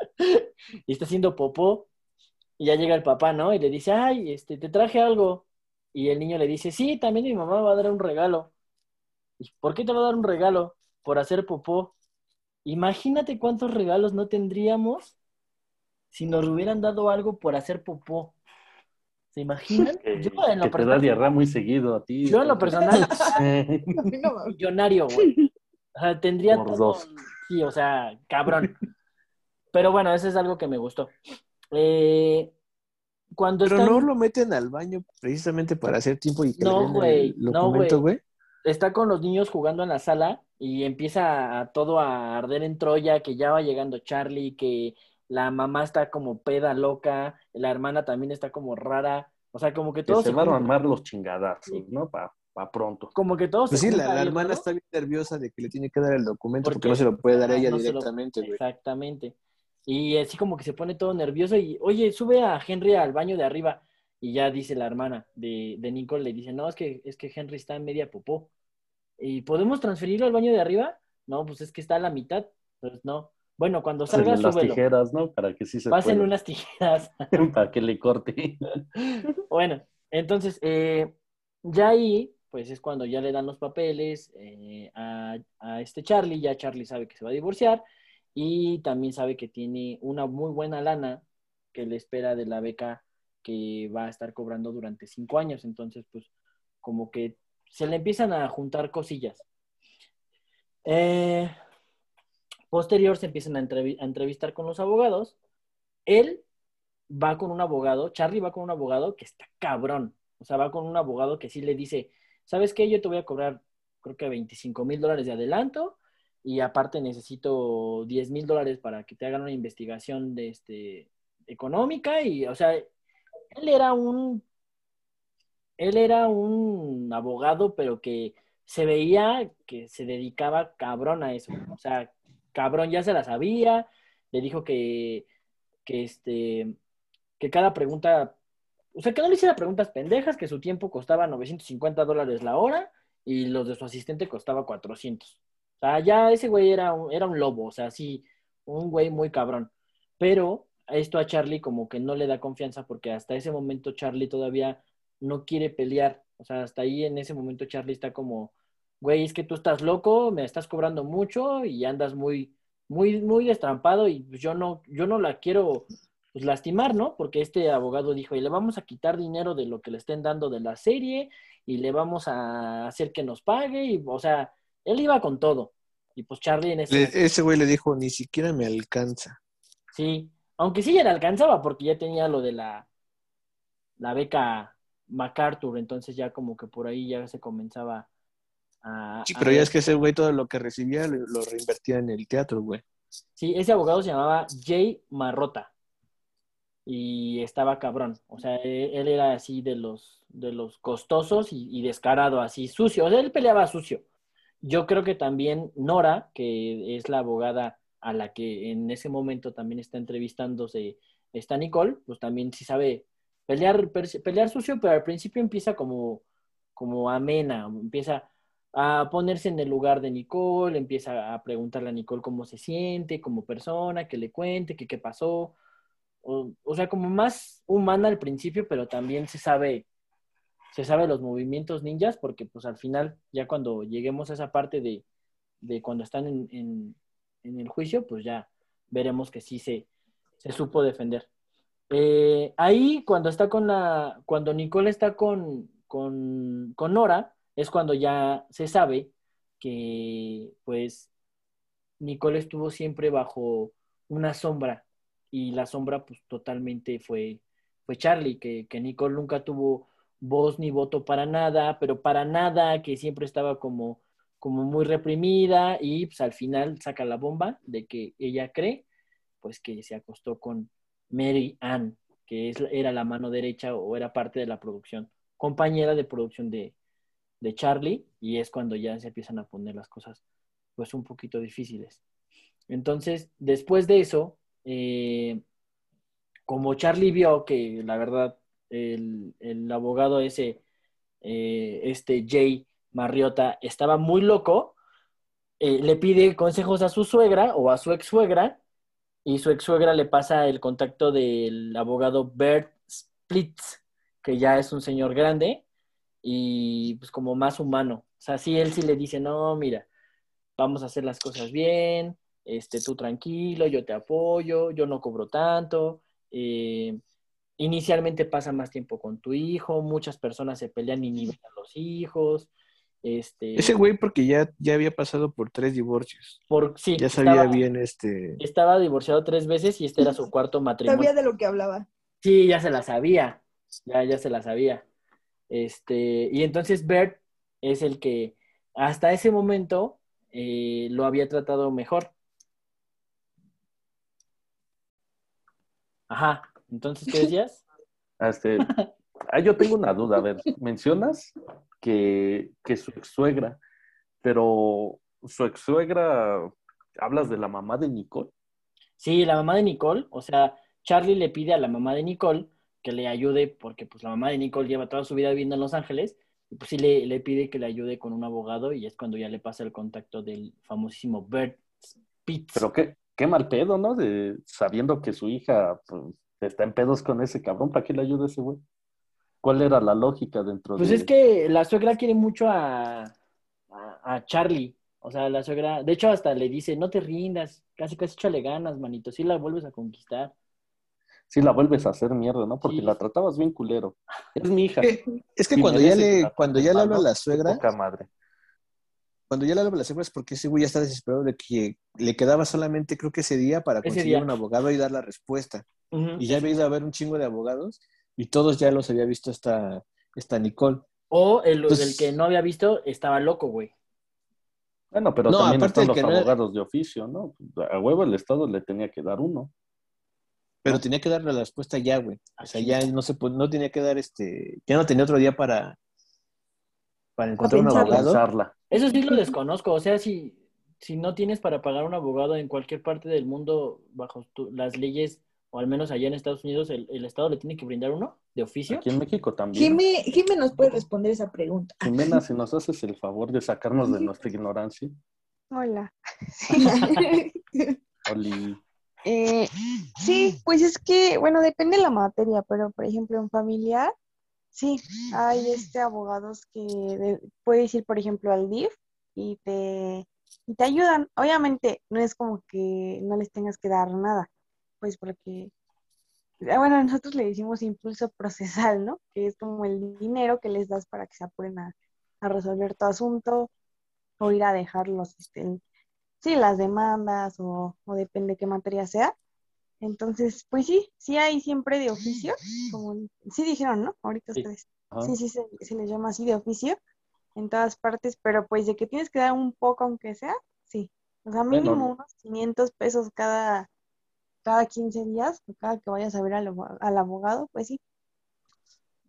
y está haciendo popó y ya llega el papá, ¿no? Y le dice, ay, este, te traje algo. Y el niño le dice, sí, también mi mamá va a dar un regalo. ¿Y por qué te va a dar un regalo? Por hacer popó. Imagínate cuántos regalos no tendríamos si nos hubieran dado algo por hacer popó. ¿Se imaginan? Que, Yo en lo que te da personal, diarrea muy seguido a ti. yo en lo personal, millonario, güey. O sea, tendría Por todo. dos. Sí, o sea, cabrón. Pero bueno, eso es algo que me gustó. Eh, cuando Pero están- no lo meten al baño precisamente para hacer tiempo y que No, güey, el no, documento, güey. está con los niños jugando en la sala y empieza a todo a arder en Troya, que ya va llegando Charlie, que la mamá está como peda loca, la hermana también está como rara, o sea, como que que todos se van a armar los chingadazos, ¿no? Para pronto. como que todos Pues se sí, la, la hermana ¿no? está bien nerviosa de que le tiene que dar el documento porque, Porque- no se lo puede dar ella no se lo- directamente, güey. Exactamente. Y así como que se pone todo nervioso y, oye, sube a Henry al baño de arriba. Y ya dice la hermana de, de Nicole, le dice, no, es que, es que Henry está en media popó. ¿Y podemos transferirlo al baño de arriba? No, pues es que está a la mitad. Pues no. Bueno, cuando salga, Pásenle las súbelo. tijeras, ¿no? Para que sí se Pasen pueda. unas tijeras. Para que le corte. Bueno, entonces, eh, ya ahí, pues es cuando ya le dan los papeles eh, a, a este Charlie, ya Charlie sabe que se va a divorciar y también sabe que tiene una muy buena lana que le espera de la beca que va a estar cobrando durante cinco años, entonces pues como que se le empiezan a juntar cosillas. Eh, posterior se empiezan a, entrevi- a entrevistar con los abogados. Él va con un abogado, Charlie va con un abogado que está cabrón. O sea, va con un abogado que sí le dice, ¿sabes qué? Yo te voy a cobrar, creo que 25 mil dólares de adelanto y aparte necesito 10 mil dólares para que te hagan una investigación de este, económica y, o sea, él era un, él era un abogado, pero que se veía que se dedicaba cabrón a eso. O sea, cabrón ya se la sabía, le dijo que, que este, que cada pregunta, o sea, que no le hiciera preguntas pendejas, que su tiempo costaba 950 dólares la hora y los de su asistente costaba 400. O sea, ya ese güey era un, era un lobo, o sea, sí, un güey muy cabrón. Pero esto a Charlie como que no le da confianza porque hasta ese momento Charlie todavía no quiere pelear. O sea, hasta ahí en ese momento Charlie está como, güey, es que tú estás loco, me estás cobrando mucho y andas muy, muy, muy destrampado y pues yo no, yo no la quiero pues, lastimar, ¿no? Porque este abogado dijo, y le vamos a quitar dinero de lo que le estén dando de la serie y le vamos a hacer que nos pague y, o sea, él iba con todo. Y pues Charlie en ese... Le- ese güey le dijo, ni siquiera me alcanza. Sí, aunque sí ya le alcanzaba porque ya tenía lo de la, la beca MacArthur, entonces ya como que por ahí ya se comenzaba a... Sí, a pero ya es que ese güey todo lo que recibía lo, lo reinvertía en el teatro, güey. Sí, ese abogado se llamaba Jay Marrota y estaba cabrón, o sea, él, él era así de los, de los costosos y, y descarado, así sucio, o sea, él peleaba sucio. Yo creo que también Nora, que es la abogada a la que en ese momento también está entrevistándose esta Nicole, pues también sí sabe pelear, pelear sucio, pero al principio empieza como, como amena, empieza a ponerse en el lugar de Nicole, empieza a preguntarle a Nicole cómo se siente como persona, que le cuente, que qué pasó. O, o sea, como más humana al principio, pero también se sabe, se sabe los movimientos ninjas, porque pues al final, ya cuando lleguemos a esa parte de, de cuando están en, en- el juicio, pues ya veremos que sí se, se supo defender. Eh, ahí, cuando está con la, cuando Nicole está con, con, con Nora, es cuando ya se sabe que, pues, Nicole estuvo siempre bajo una sombra y la sombra, pues, totalmente fue, fue Charlie, que, que Nicole nunca tuvo voz ni voto para nada, pero para nada, que siempre estaba como, como muy reprimida y pues al final saca la bomba de que ella cree, pues, que se acostó con Mary Ann, que es, era la mano derecha o era parte de la producción, compañera de producción de, de Charlie, y es cuando ya se empiezan a poner las cosas pues un poquito difíciles. Entonces, después de eso, eh, como Charlie vio que la verdad el, el abogado ese, eh, este Jay Marriota, estaba muy loco, eh, le pide consejos a su suegra o a su ex suegra y su ex suegra le pasa el contacto del abogado Bert Splitz, que ya es un señor grande y pues como más humano. O sea, sí, él sí le dice, no, mira, vamos a hacer las cosas bien, este, tú tranquilo, yo te apoyo, yo no cobro tanto. Eh, inicialmente pasa más tiempo con tu hijo, muchas personas se pelean y nivelan a los hijos. Este, Ese güey porque ya, ya había pasado por tres divorcios. por, sí, Ya sabía estaba, bien este... estaba divorciado tres veces y este era su cuarto matrimonio. Sabía de lo que hablaba. Sí, ya se la sabía. Ya, ya se la sabía. Este, y entonces Bert es el que hasta ese momento eh, lo había tratado mejor. Ajá. Entonces, ¿qué decías? Este, ah, yo tengo una duda. A ver, mencionas que, que su ex suegra, pero su ex suegra, ¿hablas de la mamá de Nicole? Sí, la mamá de Nicole, o sea, Charlie le pide a la mamá de Nicole que le ayude, porque pues la mamá de Nicole lleva toda su vida viviendo en Los Ángeles, y pues sí le, le pide que le ayude con un abogado, y es cuando ya le pasa el contacto del famosísimo Bert Spitz. Pero qué, qué mal pedo, ¿no? De, sabiendo que su hija pues, está en pedos con ese cabrón, ¿para qué le ayuda ese güey? ¿Cuál era la lógica dentro Pues de...? es que la suegra quiere mucho a, a, a Charlie. O sea, la suegra, de hecho, hasta le dice, no te rindas, casi casi échale ganas, manito, si la vuelves a conquistar. Sí, la vuelves a hacer mierda, ¿no? Porque Sí. la tratabas bien culero. Es mi hija. Es que Sí, cuando ya le, la cuando ya le habla a la suegra, Poca madre. cuando ya le habla a la suegra es porque ese güey ya está desesperado de que le quedaba solamente, creo que ese día, para conseguir día. un abogado y dar la respuesta. Y ya había ido a ver un chingo de abogados y todos ya los había visto esta, esta Nicole. O el, el que no había visto estaba loco, güey. Bueno, pero No, también están los que no- abogados de oficio, ¿no? A huevo el Estado le tenía que dar uno. Pero ¿No? tenía que darle la respuesta ya, güey. O sea, ya no se no tenía que dar este, ya no tenía otro día para, para encontrar un abogado. Pensarla. Eso sí lo desconozco. O sea, si, si no tienes para pagar un abogado en cualquier parte del mundo bajo tu- las leyes, o al menos allá en Estados Unidos, el, el Estado le tiene que brindar uno de oficio. Aquí en México también. Jimé, Jimé nos puede responder esa pregunta. Jimena, si nos haces el favor de sacarnos de nuestra ignorancia. Hola. Oli. Eh, sí, pues es que, bueno, depende de la materia, pero por ejemplo en familiar, sí, hay este abogados que de- puedes ir, por ejemplo, al DIF y te, y te ayudan. Obviamente no es como que no les tengas que dar nada, pues porque, ah, bueno, nosotros le decimos impulso procesal, ¿no? Que es como el dinero que les das para que se apuren a, a resolver tu asunto o ir a dejarlos, este, sí, las demandas o, o depende qué materia sea. Entonces, pues sí, sí hay siempre de oficio, como sí dijeron, ¿no? Ahorita Sí. ustedes. Ajá. Sí, sí, se, se les llama así de oficio en todas partes, pero pues de que tienes que dar un poco aunque sea, sí. O sea, Bueno, mínimo unos 500 pesos cada, cada 15 días, o cada que vayas a ver al, al abogado, pues sí.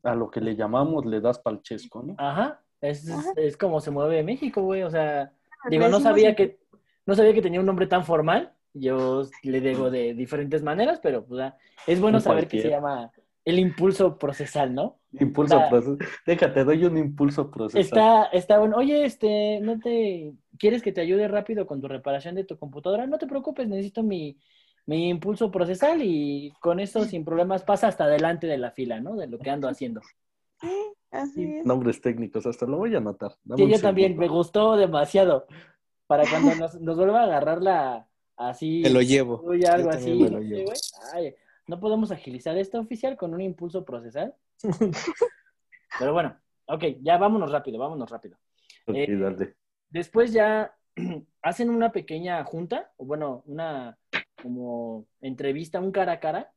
A lo que le llamamos le das palchesco, ¿no? Ajá. Es, es- Ajá. es como se mueve México, güey. O sea, digo, no sabía que, no sabía que tenía un nombre tan formal. Yo le digo de diferentes maneras, pero pues, ah, es bueno saber que se llama el impulso procesal, ¿no? Impulso La- procesal. Déjate, doy un impulso procesal. Está, está bueno. Oye, este, ¿no te quieres que te ayude rápido con tu reparación de tu computadora? No te preocupes, necesito mi, mi impulso procesal y con eso sin problemas pasa hasta adelante de la fila, ¿no? De lo que ando haciendo. Sí, así es. Nombres técnicos, hasta lo voy a anotar. Dame Sí, yo también, me gustó demasiado. Para cuando nos, nos vuelva a agarrar la así, Te lo llevo. uy, algo Yo así. también me lo sí, llevo. güey. Ay, no podemos agilizar esto oficial con un impulso procesal. Pero bueno, ok, ya vámonos rápido, vámonos rápido. Ok, Eh, dale. Después ya hacen una pequeña junta, o bueno, una como entrevista, un cara a cara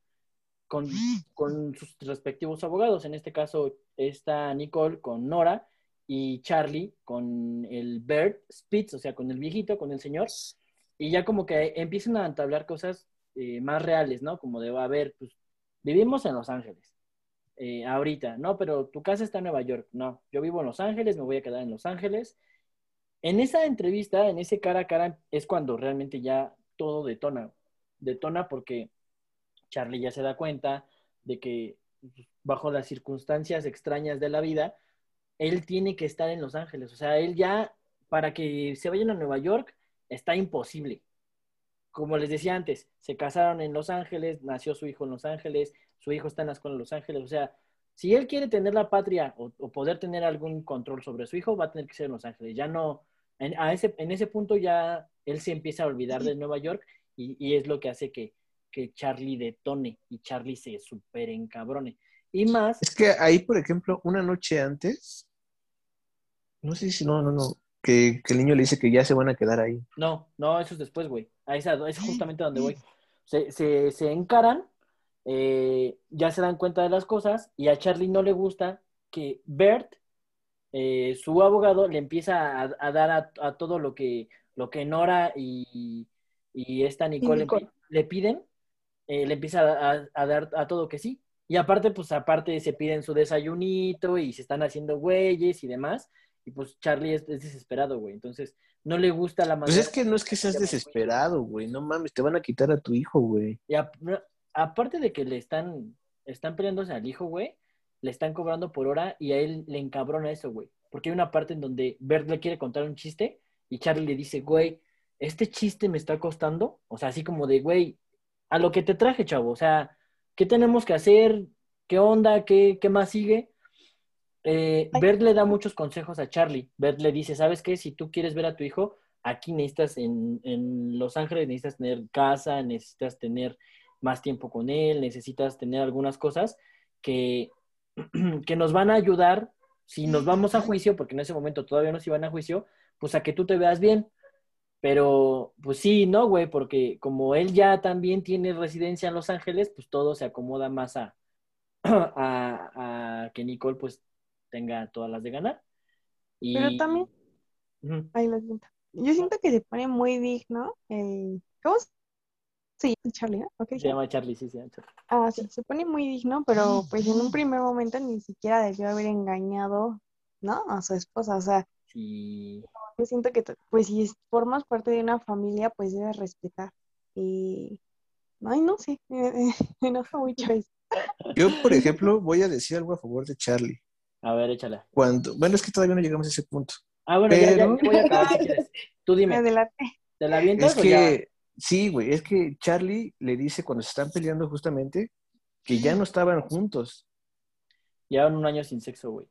con, con sus respectivos abogados. En este caso está Nicole con Nora y Charlie con el Bert Spitz, o sea, con el viejito, con el señor. Y ya como que empiezan a entablar cosas eh, más reales, ¿no? Como de, a ver, pues vivimos en Los Ángeles. eh, ahorita, no, pero tu casa está en Nueva York. No, yo vivo en Los Ángeles, me voy a quedar en Los Ángeles En esa entrevista, en ese cara a cara, es cuando realmente ya todo detona. Detona porque Charlie ya se da cuenta de que bajo las circunstancias extrañas de la vida, él tiene que estar en Los Ángeles. O sea, él ya, para que se vayan a Nueva York, está imposible. Como les decía antes, se casaron en Los Ángeles, nació su hijo en Los Ángeles, su hijo está en la escuela en Los Ángeles. O sea, si él quiere tener la patria o, o poder tener algún control sobre su hijo, va a tener que ser en Los Ángeles. Ya no, en, a ese, en ese punto ya él se empieza a olvidar de Nueva York y, y es lo que hace que, que Charlie detone y Charlie se super encabrone. Y más, Es que ahí, por ejemplo, una noche antes, no sé si no, no, no, que, que el niño le dice que ya se van a quedar ahí. no, no, eso es después, güey. A esa, es justamente donde voy. Se, se, se encaran, eh, ya se dan cuenta de las cosas y a Charlie no le gusta que Bert, eh, su abogado, le empieza a, a dar a, a todo lo que, lo que Nora y, y esta Nicole, le Nicole. pi- le piden, eh, le empieza a, a dar a todo que sí. Y aparte, pues aparte se piden su desayunito y se están haciendo güeyes y demás. Y pues Charlie es, es desesperado, güey. Entonces, no le gusta la manera. Pues es que no es que seas desesperado, güey, no mames, te van a quitar a tu hijo, güey. Y a- aparte de que le están, están peleándose al hijo, güey, le están cobrando por hora y a él le encabrona eso, güey. Porque hay una parte en donde Bert le quiere contar un chiste y Charlie le dice, güey, este chiste me está costando. O sea, así como de, güey, a lo que te traje, chavo. O sea, ¿qué tenemos que hacer? ¿Qué onda? ¿Qué, qué más sigue? Eh. Bert le da muchos consejos a Charlie. Bert le dice, ¿sabes qué? Si tú quieres ver a tu hijo, aquí necesitas, en, en Los Ángeles necesitas tener casa, necesitas tener más tiempo con él, necesitas tener algunas cosas que, que nos van a ayudar si nos vamos a juicio, porque en ese momento todavía no se iban a juicio, pues a que tú te veas bien. Pero, pues sí, no, güey, porque como él ya también tiene residencia en Los Ángeles, pues todo se acomoda más a, a, a que Nicole pues tenga todas las de ganar. Y... Pero también, Ujú. ay, lo siento. Yo siento que se pone muy digno el, ¿cómo se llama? Charlie, ¿no? ¿O qué Se llama Charlie, sí, se llama Charlie. Ah, sí, se pone muy digno, pero pues en un primer momento ni siquiera debió haber engañado, ¿no? A su esposa. O sea, Sí. Yo siento que, pues si formas parte de una familia, pues debes respetar. Y, ay, no sé, me enoja mucho eso. Yo, por ejemplo, voy a decir algo a favor de Charlie. A ver, échala. Cuando, bueno, es que todavía no llegamos a ese punto. Ah, bueno, ya, ya voy a acabar si quieres. Tú dime, Adelante. ¿te la avientas Es o ya? que, sí, güey, es que Charlie le dice cuando se están peleando justamente que ya no estaban juntos. Llevan un año sin sexo, güey.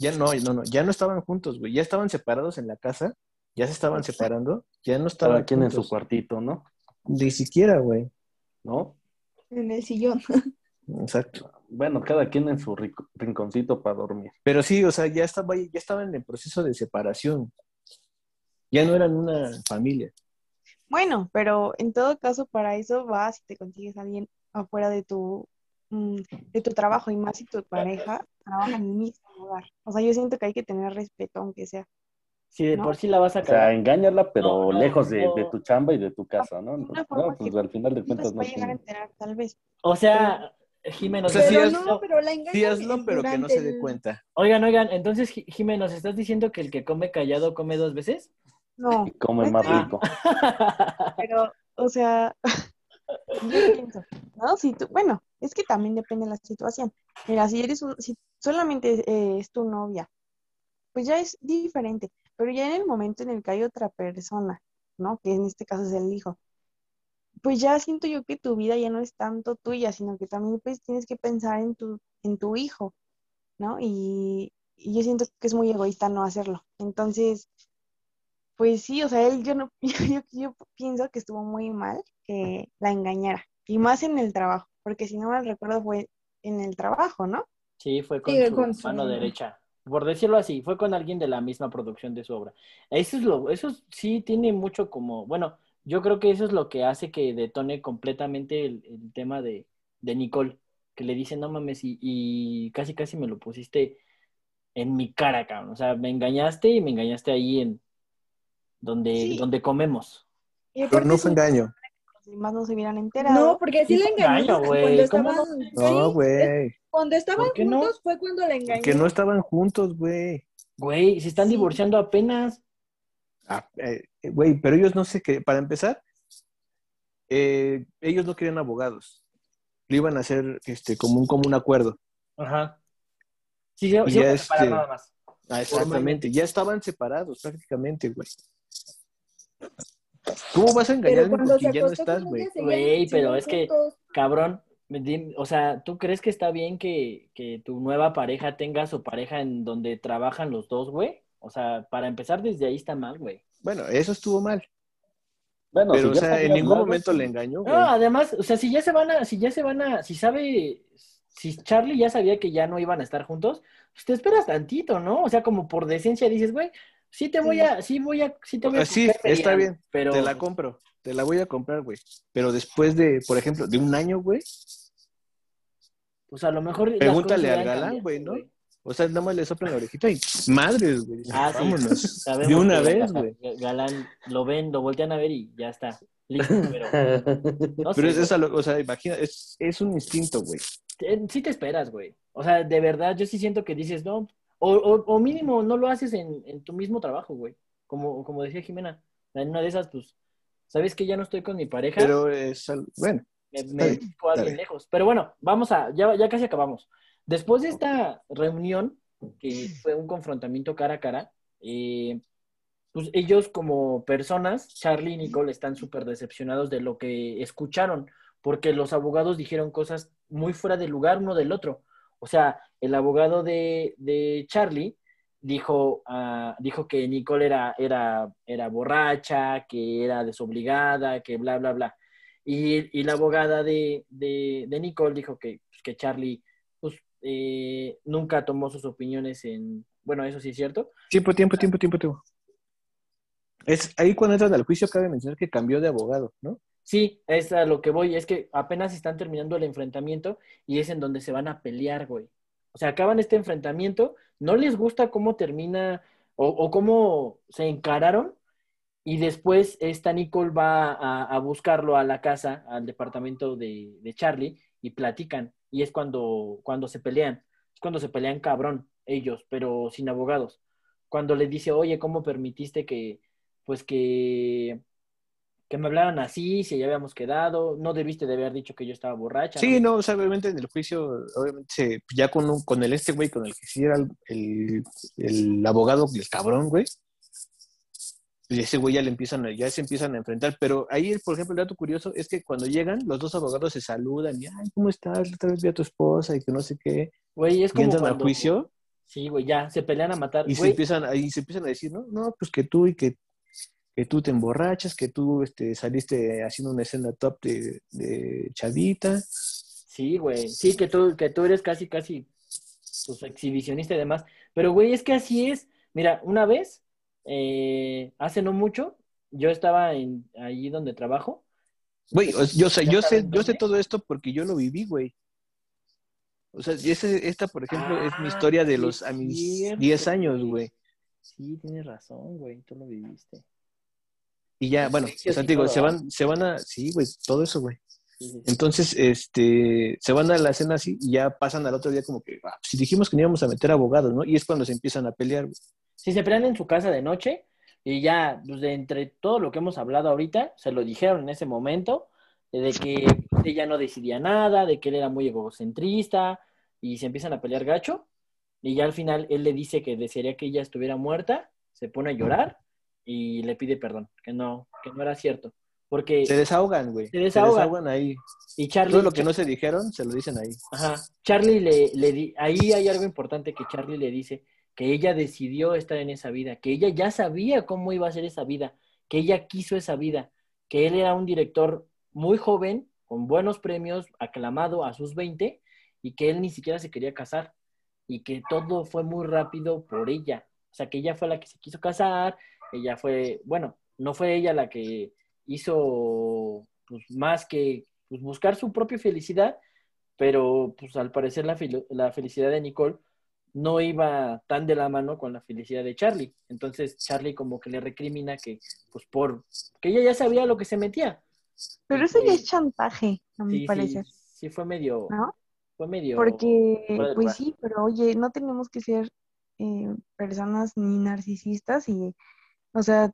Ya no, no, no, ya no estaban juntos, güey. Ya estaban separados en la casa, ya se estaban separando, ya no estaban Cada quien en su cuartito, ¿no? Ni siquiera, güey. ¿No? En el sillón. Exacto. Bueno, cada quien en su rico- rinconcito para dormir. Pero sí, o sea, ya estaba, ya estaban en proceso de separación. Ya no eran una familia. Bueno, pero en todo caso, para eso vas y te consigues a alguien afuera de tu, mm, de tu trabajo y más si tu pareja trabaja en el mismo O sea, yo siento que hay que tener respeto, aunque sea. Si de ¿No? por sí la vas a O sea, cagar. engáñala, pero No, no, lejos de, no. de tu chamba y de tu casa, ¿no? No, pues al final de no cuentas no llegar a tiene. enterar, tal vez. O sea, Jimeno, O sea, sí pero hazlo, no, pero la Sí, hazlo, pero que no se dé el- cuenta. Oigan, oigan, entonces, Ji- Jimeno, ¿nos estás diciendo que el que come callado come dos veces? No, Y come más Ah. rico. pero, o sea, yo pienso, ¿no? Si tú, bueno, es que también depende de la situación. Mira, si eres un, si solamente eh, es tu novia, pues ya es diferente, pero ya en el momento en el que hay otra persona, ¿no? Que en este caso es el hijo, pues ya siento yo que tu vida ya no es tanto tuya, sino que también pues tienes que pensar en tu, en tu hijo, ¿no? Y, yo siento que es muy egoísta no hacerlo. Entonces, pues sí, o sea, él, yo no, yo, yo, yo pienso que estuvo muy mal que la engañara, y más en el trabajo, porque si no mal recuerdo fue en el trabajo, ¿no? Sí, fue con Sí, su con su- mano derecha. Por decirlo así, fue con alguien de la misma producción de su obra. Eso es lo, eso sí tiene mucho como, bueno, yo creo que eso es lo que hace que detone completamente el, el tema de, de Nicole, que le dice, no mames, y, y casi casi me lo pusiste en mi cara, cabrón. O sea, me engañaste y me engañaste ahí en donde, Sí. donde comemos. Pero no fue engaño. Los demás no se hubieran enterado. No, porque sí fue engañó. Cuando ¿Cómo estaban, no? sí, güey. cuando estaban juntos fue cuando la engañó. Que no estaban juntos, güey. Güey, se están Sí. divorciando apenas. Ah, eh, Güey, pero ellos no sé qué, para empezar, eh, ellos no querían abogados. Lo iban a hacer este, como, un, como un acuerdo. Ajá. Sí, yo, Y sí, ya voy a separar este- nada más. Ah, exactamente. Ya estaban separados prácticamente, güey. ¿Cómo vas a engañar a quien ya no estás, güey? Güey, pero es que-. Cabrón, o sea, ¿tú crees que está bien que, que tu nueva pareja tenga su pareja en donde trabajan los dos, güey? O sea, para empezar desde ahí está mal, güey. Bueno, eso estuvo mal. Bueno, Pero, si o sea, en ningún momento sí. le engañó, güey. No, además, o sea, si ya se van a, si ya se van a, si sabe, si Charlie ya sabía que ya no iban a estar juntos, pues te esperas tantito, ¿no? O sea, como por decencia dices, güey, sí te voy a, sí voy a, sí te voy a Ah, sí, coger, está bien, pero Te la compro. Te la voy a comprar, güey. Pero después de, por ejemplo, de un año, güey. pues a lo mejor Pregúntale al galán, güey, ¿no? O sea, nada más le soplan la orejita y madres, güey. Ah, sí. Vámonos. Sabemos De una vez, güey. Galán lo ven, lo voltean a ver y ya está. Listo, pero no sé, Pero es, lo- o sea, imagina, es, es un instinto, güey. Sí te esperas, güey. O sea, de verdad, yo sí siento que dices, no, o, o, o mínimo no lo haces en, en tu mismo trabajo, güey. Como, como decía Jimena, en una de esas, pues, sabes que ya no estoy con mi pareja, Pero es, bueno, me, me a alguien lejos. Pero bueno, vamos a, ya, ya casi acabamos. Después de esta reunión, que fue un confrontamiento cara a cara, eh, pues ellos como personas, Charlie y Nicole, están súper decepcionados de lo que escucharon, porque los abogados dijeron cosas muy fuera de lugar uno del otro. O sea, el abogado de, de Charlie dijo, ah, dijo que Nicole era, era, era borracha, que era desobligada, que bla, bla, bla. Y, y la abogada de, de, de Nicole dijo que, pues, que Charlie pues, eh, nunca tomó sus opiniones en... Bueno, eso sí es cierto. tiempo, tiempo, tiempo, tiempo, tiempo. Es ahí cuando entran al juicio cabe mencionar que cambió de abogado, ¿no? Sí, es a lo que voy, es que apenas están terminando el enfrentamiento y es en donde se van a pelear, güey. O sea, acaban este enfrentamiento, no les gusta cómo termina o, cómo se encararon y después esta Nicole va a, a buscarlo a la casa, al departamento de, de Charlie y platican y es cuando, cuando se pelean, es cuando se pelean cabrón ellos, pero sin abogados. Cuando le dice, oye, ¿cómo permitiste que, pues que que me hablaran así, si ya habíamos quedado, no debiste de haber dicho que yo estaba borracha. Sí, no, o sea, obviamente en el juicio, obviamente, se- ya con, un- con el este güey, con el que sí era el, el, el abogado, el cabrón, güey, y ese güey ya le empiezan, a- ya se empiezan a enfrentar, pero ahí, por ejemplo, el dato curioso es que cuando llegan, los dos abogados se saludan y, ay, ¿cómo estás? Otra vez vi a tu esposa y que no sé qué, Güey, es y como entran cuando- a juicio Sí, güey, ya, se pelean a matar. y se empiezan, ahí se empiezan a decir, no, no, pues que tú y que, que tú te emborrachas, que tú este, saliste haciendo una escena top de, de chavita. Sí, güey, sí, que tú, que tú eres casi, casi, pues, exhibicionista y demás. Pero, güey, es que así es. Mira, una vez, eh, hace no mucho, yo estaba en, allí donde trabajo. Güey, yo, sé, ¿Ya yo sé, yo sé todo esto porque yo lo viví, güey. O sea, ese- esta, por ejemplo, es mi Ah, historia de los a mis cierto, 10 años, güey. Sí, tienes razón, güey, tú lo viviste. Y ya, bueno, o sea, digo, se van, se van a, sí, güey, todo eso, güey. Entonces, este, se van a la cena así y ya pasan al otro día como que, ah, si dijimos que no íbamos a meter abogados, ¿no? Y es cuando se empiezan a pelear, güey. Sí, se pelean en su casa de noche y ya, pues, de entre todo lo que hemos hablado ahorita, se lo dijeron en ese momento, eh, de que ella no decidía nada, de que él era muy egocentrista y se empiezan a pelear gacho y ya al final él le dice que desearía que ella estuviera muerta, se pone a llorar y le pide perdón, que no, que no era cierto, porque Se desahogan, güey. Se desahogan. ahí. y Charlie, Todo lo que no se dijeron, se lo dicen ahí. Ajá. Charlie le, le di- ahí hay algo importante que Charlie le dice, que ella decidió estar en esa vida, que ella ya sabía cómo iba a ser esa vida, que ella quiso esa vida, que él era un director muy joven, con buenos premios, aclamado a sus 20, y que él ni siquiera se quería casar, y que todo fue muy rápido por ella. O sea, que ella fue la que se quiso casar, ella fue, bueno, no fue ella la que hizo pues, más que pues, buscar su propia felicidad, pero pues al parecer la, la felicidad de Nicole no iba tan de la mano con la felicidad de Charlie. Entonces Charlie como que le recrimina que, pues por, que ella ya sabía lo que se metía. Pero eso ya que- es chantaje, a mi sí, parecer, sí, sí fue medio, ¿no? fue medio. Porque, pues lugar. sí, pero oye, no tenemos que ser eh, personas ni narcisistas y, o sea,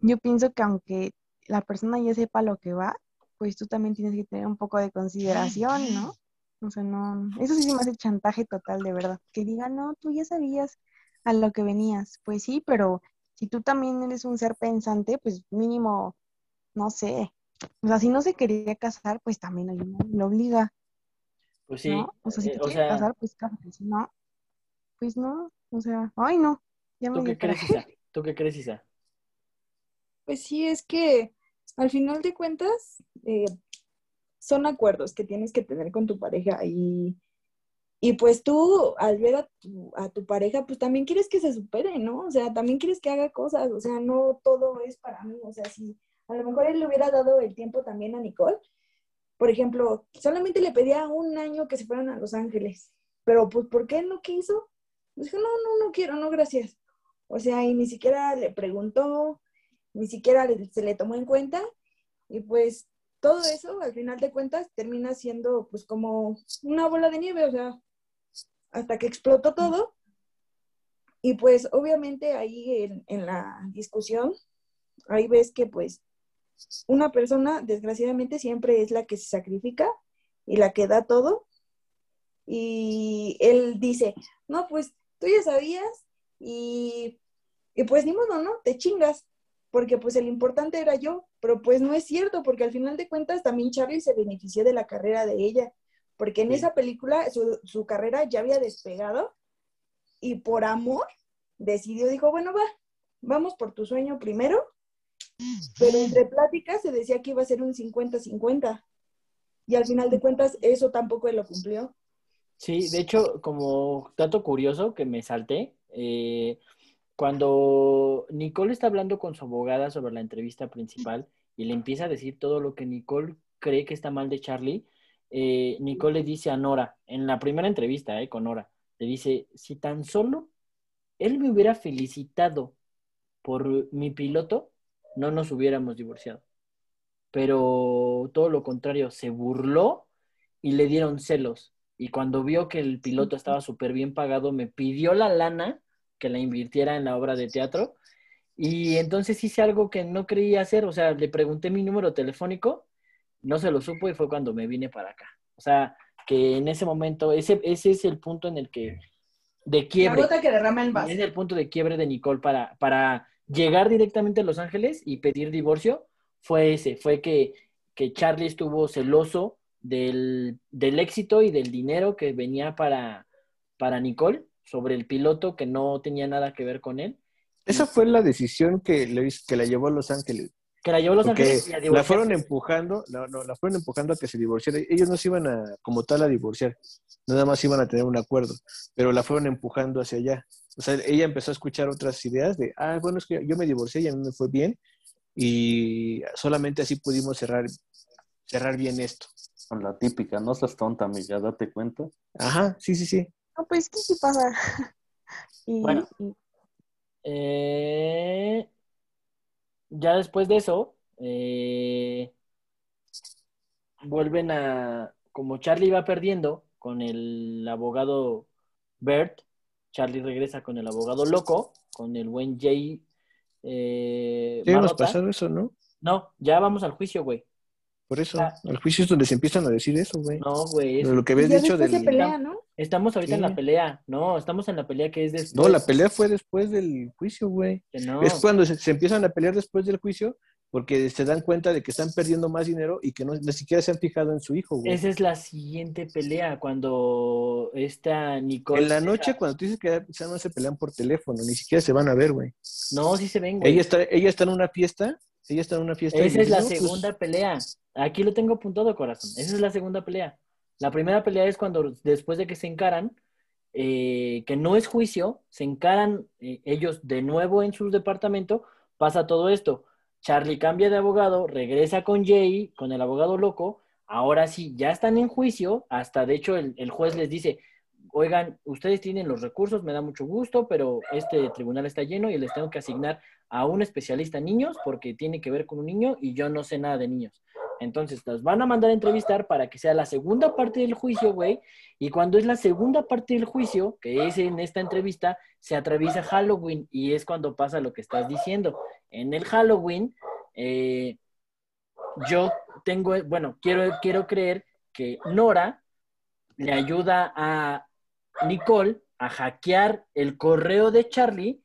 yo pienso que aunque la persona ya sepa lo que va, pues tú también tienes que tener un poco de consideración, ¿no? O sea, no, eso sí se me hace chantaje total, de verdad. Que diga, no, tú ya sabías a lo que venías. Pues sí, pero si tú también eres un ser pensante, pues mínimo, no sé. O sea, si no se quería casar, pues también lo obliga. Pues sí. ¿no? O sea, si eh, te o quieres sea, casar, pues cásate. Si no, pues no. O sea, ay, no. Ya me ¿tú qué dio crees. Isa? ¿Tú qué crees, Isa? Pues sí, es que al final de cuentas eh, son acuerdos que tienes que tener con tu pareja y, y pues tú al ver a tu, a tu pareja pues también quieres que se supere, ¿no? O sea, también quieres que haga cosas, o sea, no todo es para mí, o sea, si a lo mejor él le hubiera dado el tiempo también a Nicole, por ejemplo, solamente le pedía un año que se fueran a Los Ángeles, pero pues ¿por qué no quiso? Dijo, no, no, no quiero, no, gracias. O sea, y ni siquiera le preguntó, ni siquiera se le tomó en cuenta y pues todo eso al final de cuentas termina siendo pues como una bola de nieve, o sea, hasta que explotó todo. Y pues obviamente ahí en, en la discusión, ahí ves que pues una persona desgraciadamente siempre es la que se sacrifica y la que da todo. Y él dice, no, pues tú ya sabías y, y pues ni modo, ¿no? Te chingas porque pues el importante era yo, pero pues no es cierto, porque al final de cuentas también Charlie se benefició de la carrera de ella, porque en Sí. esa película su, su carrera ya había despegado y por amor decidió, dijo, bueno, va, vamos por tu sueño primero, pero entre pláticas se decía que iba a ser un 50-50 y al final de cuentas eso tampoco él lo cumplió. Sí, de hecho, como dato curioso que me salté, eh, cuando Nicole está hablando con su abogada sobre la entrevista principal y le empieza a decir todo lo que Nicole cree que está mal de Charlie, eh, Nicole le dice a Nora, en la primera entrevista eh, con Nora, le dice, si tan solo él me hubiera felicitado por mi piloto, no nos hubiéramos divorciado. Pero todo lo contrario, se burló y le dieron celos. Y cuando vio que el piloto estaba súper bien pagado, me pidió la lana que la invirtiera en la obra de teatro. Y entonces hice algo que no creía hacer. O sea, le pregunté mi número telefónico, no se lo supo y fue cuando me vine para acá. O sea, que en ese momento, ese, ese es el punto en el que, de La quiebre. gota que derrama el vaso. Es el punto de quiebre de Nicole para, para llegar directamente a Los Ángeles y pedir divorcio. Fue ese, fue que, que Charlie estuvo celoso del, del éxito y del dinero que venía para, para Nicole sobre el piloto que no tenía nada que ver con él. Esa fue la decisión que, le, que la llevó a Los Ángeles. Que la llevó a Los Porque Ángeles y a la divorciarse. fueron empujando, no, no, la fueron empujando a que se divorciara. Ellos no se iban a, como tal, a divorciar. Nada más iban a tener un acuerdo, pero la fueron empujando hacia allá. O sea, ella empezó a escuchar otras ideas de, ah, bueno, es que yo me divorcié y a mí me fue bien y solamente así pudimos cerrar, cerrar bien esto. Con la típica, no seas tonta, amiga, date cuenta. Ajá, sí, sí, sí. No, pues que sí pasa. y, Bueno. y- Eh, ya después de eso, eh, vuelven a, como Charlie va perdiendo con el abogado Bert, Charlie regresa con el abogado loco, con el buen Jay. Eh, Ya hemos pasado eso, ¿no? No, ya vamos al juicio, güey. Por eso, Ah. al juicio es donde se empiezan a decir eso, güey. No, güey. es- Lo que habías dicho después del... se pelea, ¿no? Estamos ahorita en la pelea. No, estamos en la pelea que es después. No, la pelea fue después del juicio, güey. No. Es cuando se, se empiezan a pelear después del juicio porque se dan cuenta de que están perdiendo más dinero y que no, ni siquiera se han fijado en su hijo, güey. Esa es la siguiente pelea, cuando esta Nicole... En la noche, cuando tú dices que ya no se pelean por teléfono, ni siquiera se van a ver, güey. No, sí se ven, güey. Ella está, ella está en una fiesta, en una fiesta. Esa es la "No, pues, segunda pelea. Aquí lo tengo apuntado, corazón. Esa es la segunda pelea. La primera pelea es cuando después de que se encaran, eh, que no es juicio, se encaran eh, ellos de nuevo en su departamento, pasa todo esto. Charlie cambia de abogado, regresa con Jay, con el abogado loco. Ahora sí, ya están en juicio. Hasta de hecho el, el juez les dice, oigan, ustedes tienen los recursos, me da mucho gusto, pero este tribunal está lleno y les tengo que asignar a un especialista en niños porque tiene que ver con un niño y yo no sé nada de niños. Entonces, nos van a mandar a entrevistar para que sea la segunda parte del juicio, güey. Y cuando es la segunda parte del juicio, que es en esta entrevista, se atraviesa Halloween y es cuando pasa lo que estás diciendo. En el Halloween, eh, yo tengo, bueno, quiero, quiero creer que Nora le ayuda a Nicole a hackear el correo de Charlie.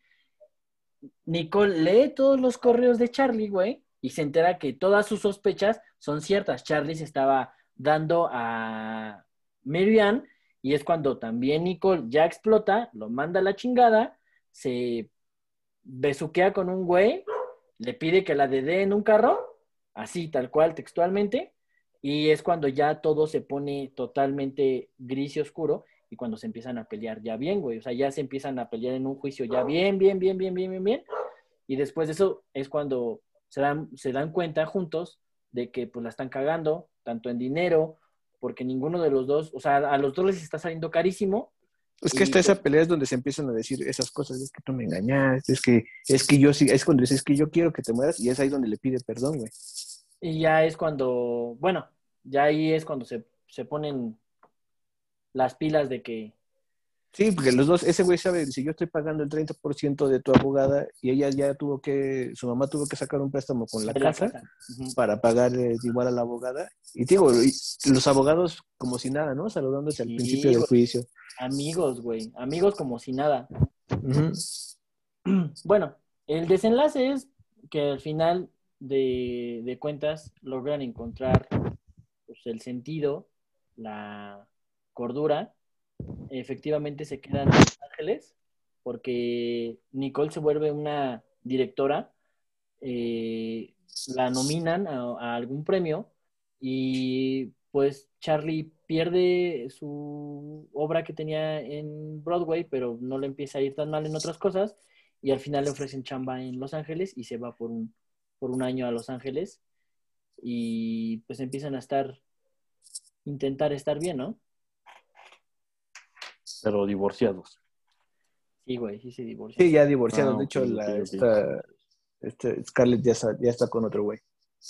Nicole lee todos los correos de Charlie, güey, y se entera que todas sus sospechas son ciertas. Charlie se estaba dando a Marianne y es cuando también Nicole ya explota, lo manda a la chingada, se besuquea con un güey, le pide que la dé en un carro, así tal cual textualmente, y es cuando ya todo se pone totalmente gris y oscuro y cuando se empiezan a pelear ya bien, güey. O sea, ya se empiezan a pelear en un juicio ya bien, bien, bien, bien, bien, bien, bien. Y después de eso es cuando se dan, se dan cuenta juntos de que pues la están cagando, tanto en dinero, porque ninguno de los dos, o sea, a los dos les está saliendo carísimo. Es que hasta esa pues, pelea es donde se empiezan a decir esas cosas, es que tú me engañaste, es que, es que yo sí, es cuando dices, es que yo quiero que te mueras, y es ahí donde le pide perdón, güey. Y ya es cuando, bueno, ya ahí es cuando se, se ponen las pilas de que, Sí, porque los dos, ese güey sabe, si yo estoy pagando el 30% de tu abogada y ella ya tuvo que, su mamá tuvo que sacar un préstamo con la casa para pagar eh, igual a la abogada. Y digo, y los abogados como si nada, ¿no? Saludándose al Sí, principio del juicio. Amigos, güey, amigos como si nada. Bueno, el desenlace es que al final de, de cuentas logran encontrar pues, el sentido, la cordura. Efectivamente se quedan en Los Ángeles porque Nicole se vuelve una directora, eh, la nominan a, a algún premio y pues Charlie pierde su obra que tenía en Broadway, pero no le empieza a ir tan mal en otras cosas y al final le ofrecen chamba en Los Ángeles y se va por un, por un año a Los Ángeles y pues empiezan a estar, intentar estar bien, ¿no? Pero divorciados. Sí, güey, sí se divorcian. Sí, ya divorciados. Ah, de hecho, la, esta, este Scarlett ya está, ya está con otro güey.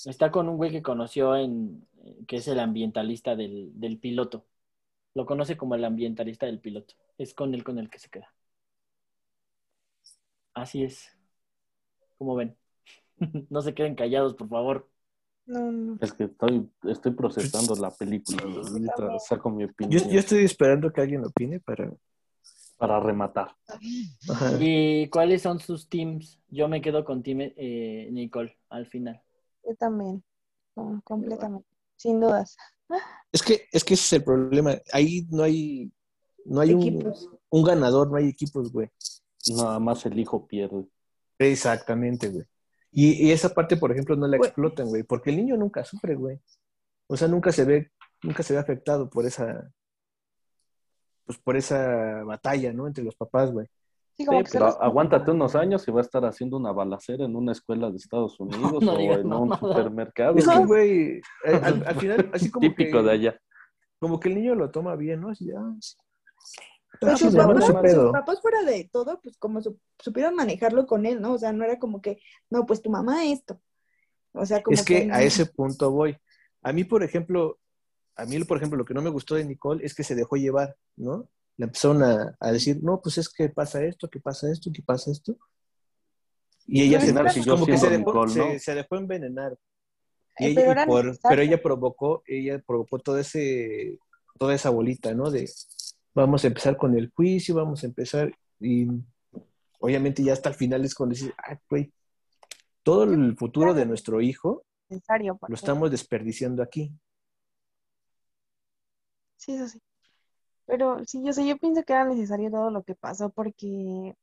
Está con un güey que conoció en, que es el ambientalista del, del piloto. Lo conoce como el ambientalista del piloto. Es con él con el que se queda. Así es. Como ven. no se queden callados, por favor. No, no. Es que estoy, estoy procesando la película. Ahorita saco mi Yo, opinión yo estoy esperando que alguien opine para... para rematar. Ajá. ¿Y cuáles son sus teams? Yo me quedo con Team eh, Nicole al final. Yo también. No, completamente. Sin dudas. Es que, es que ese es el problema. Ahí no hay, no hay un, Equipos. un ganador, no hay equipos, güey. Nada más el hijo pierde. Exactamente, güey. Y, y esa parte, por ejemplo, no la Güey. explotan, güey, porque el niño nunca sufre, güey. O sea, nunca se ve, nunca se ve afectado por esa, pues por esa batalla, ¿no? Entre los papás, güey. Sí, pero los- aguántate unos años y va a estar haciendo una balacera en una escuela de Estados Unidos no o digas en un supermercado. Es que, güey, eh, al, al final, así como Típico que, de allá. como que el niño lo toma bien, ¿no? Así, ah, sí. Pero sus papás, sus papás fuera de todo, pues como su- supieron manejarlo con él, ¿no? O sea, no era como que, no, pues tu mamá esto. O sea, como Es que a ese punto voy. A mí, por ejemplo, a mí, por ejemplo, lo que no me gustó de Nicole es que se dejó llevar, ¿no? Le empezaron a, a decir, no, pues es que pasa esto, que pasa esto, que pasa esto. Y ella se, siguió como que se dejó, Nicole, se, ¿no? se dejó envenenar. Y Eh, ella- pero y por- pero ella provocó, ella provocó todo ese, toda esa bolita, ¿no? De vamos a empezar con el juicio, vamos a empezar, y obviamente ya hasta el final es cuando dices, ah, güey, todo el futuro de nuestro hijo lo estamos desperdiciando aquí. Sí, eso sí. Pero sí, yo sé, yo pienso que era necesario todo lo que pasó porque,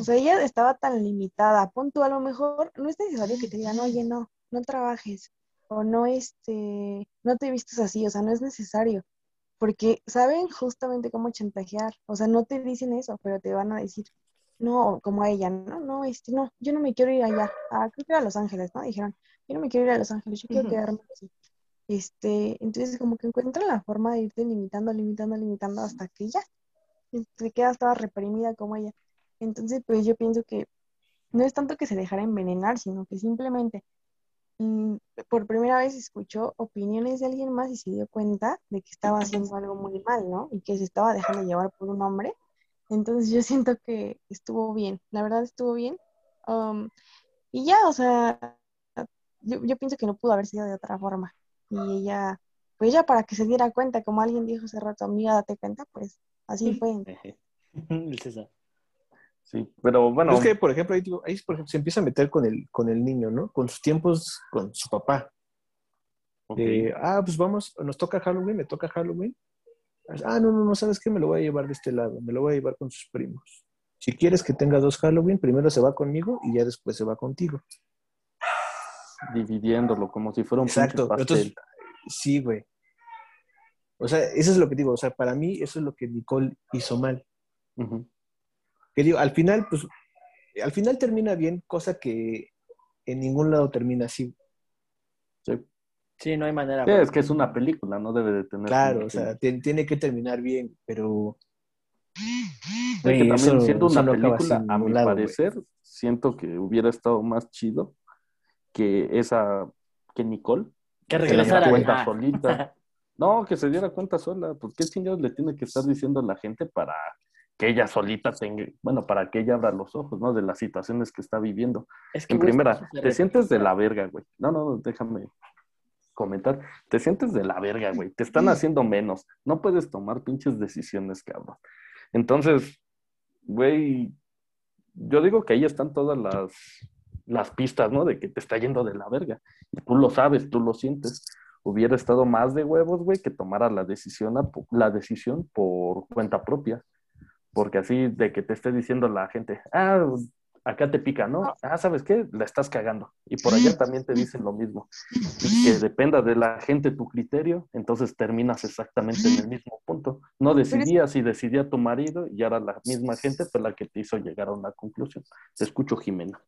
o sea, ella estaba tan limitada. Pon tú, a lo mejor no es necesario que te digan, oye, no, no trabajes, o no, este, no te vistas así, o sea, no es necesario, porque saben justamente cómo chantajear, o sea, no te dicen eso, pero te van a decir, no, como a ella, no, no, este, no, yo no me quiero ir allá, ah, creo que era a Los Ángeles, ¿no? Dijeron, yo no me quiero ir a Los Ángeles, yo quiero quedarme aquí. Este, entonces como que encuentran la forma de irte limitando, limitando, limitando hasta que ya se queda toda reprimida como ella. Entonces, pues yo pienso que no es tanto que se dejara envenenar, sino que simplemente por primera vez escuchó opiniones de alguien más y se dio cuenta de que estaba haciendo algo muy mal, ¿no? Y que se estaba dejando llevar por un hombre. Entonces yo siento que estuvo bien, la verdad estuvo bien. Um, y ya, o sea, yo, yo pienso que no pudo haber sido de otra forma. Y ella, pues ya para que se diera cuenta, como alguien dijo hace rato, amiga, date cuenta, pues así fue. Sí, pero bueno, Es que, por ejemplo, ahí, digo, ahí, por ejemplo, se empieza a meter con el, con el niño, ¿no? Con sus tiempos, con su papá. ok, Eh, ah, pues vamos, nos toca Halloween, me toca Halloween. Ah, no, no, no, ¿sabes qué? Me lo voy a llevar de este lado, me lo voy a llevar con sus primos. Si quieres que tenga dos Halloween, primero se va conmigo y ya después se va contigo. dividiéndolo como si fuera un Exacto. pinche Entonces, pastel. sí, güey. O sea, eso es lo que digo. O sea, para mí eso es lo que Nicole hizo mal. Ujú. Que digo, al final, pues, al final termina bien, cosa que en ningún lado termina así. Sí. Sí, no hay manera. Sí, es que es una película, no debe de tener. Claro, o sea, ti- tiene que terminar bien, pero... Es que también eso- siendo una película, a mi lado, parecer, siento que hubiera estado más chido que esa, que Nicole Que se regresara. diera cuenta Ah. solita. No, que se diera cuenta sola. Pues qué chingados le tiene que estar diciendo a la gente para que ella solita tenga, bueno, para que ella abra los ojos, ¿no? De las situaciones que está viviendo. Es que, En primera, te sientes de la verga, güey. No, no, no, déjame comentar. Te sientes de la verga, güey. Te están haciendo menos. No puedes tomar pinches decisiones, cabrón. Entonces, güey, yo digo que ahí están todas las, las pistas, ¿no? De que te está yendo de la verga. Y tú lo sabes, tú lo sientes. Hubiera estado más de huevos, güey, que tomara la decisión, la decisión por cuenta propia. Porque así de que te esté diciendo la gente, ah, acá te pica, ¿no? Ah, ¿sabes qué? La estás cagando. Y por allá también te dicen lo mismo. Y que dependa de la gente tu criterio, entonces terminas exactamente en el mismo punto. No decidías y decidía tu marido y ahora la misma gente fue la que te hizo llegar a una conclusión. Te escucho, Jimena.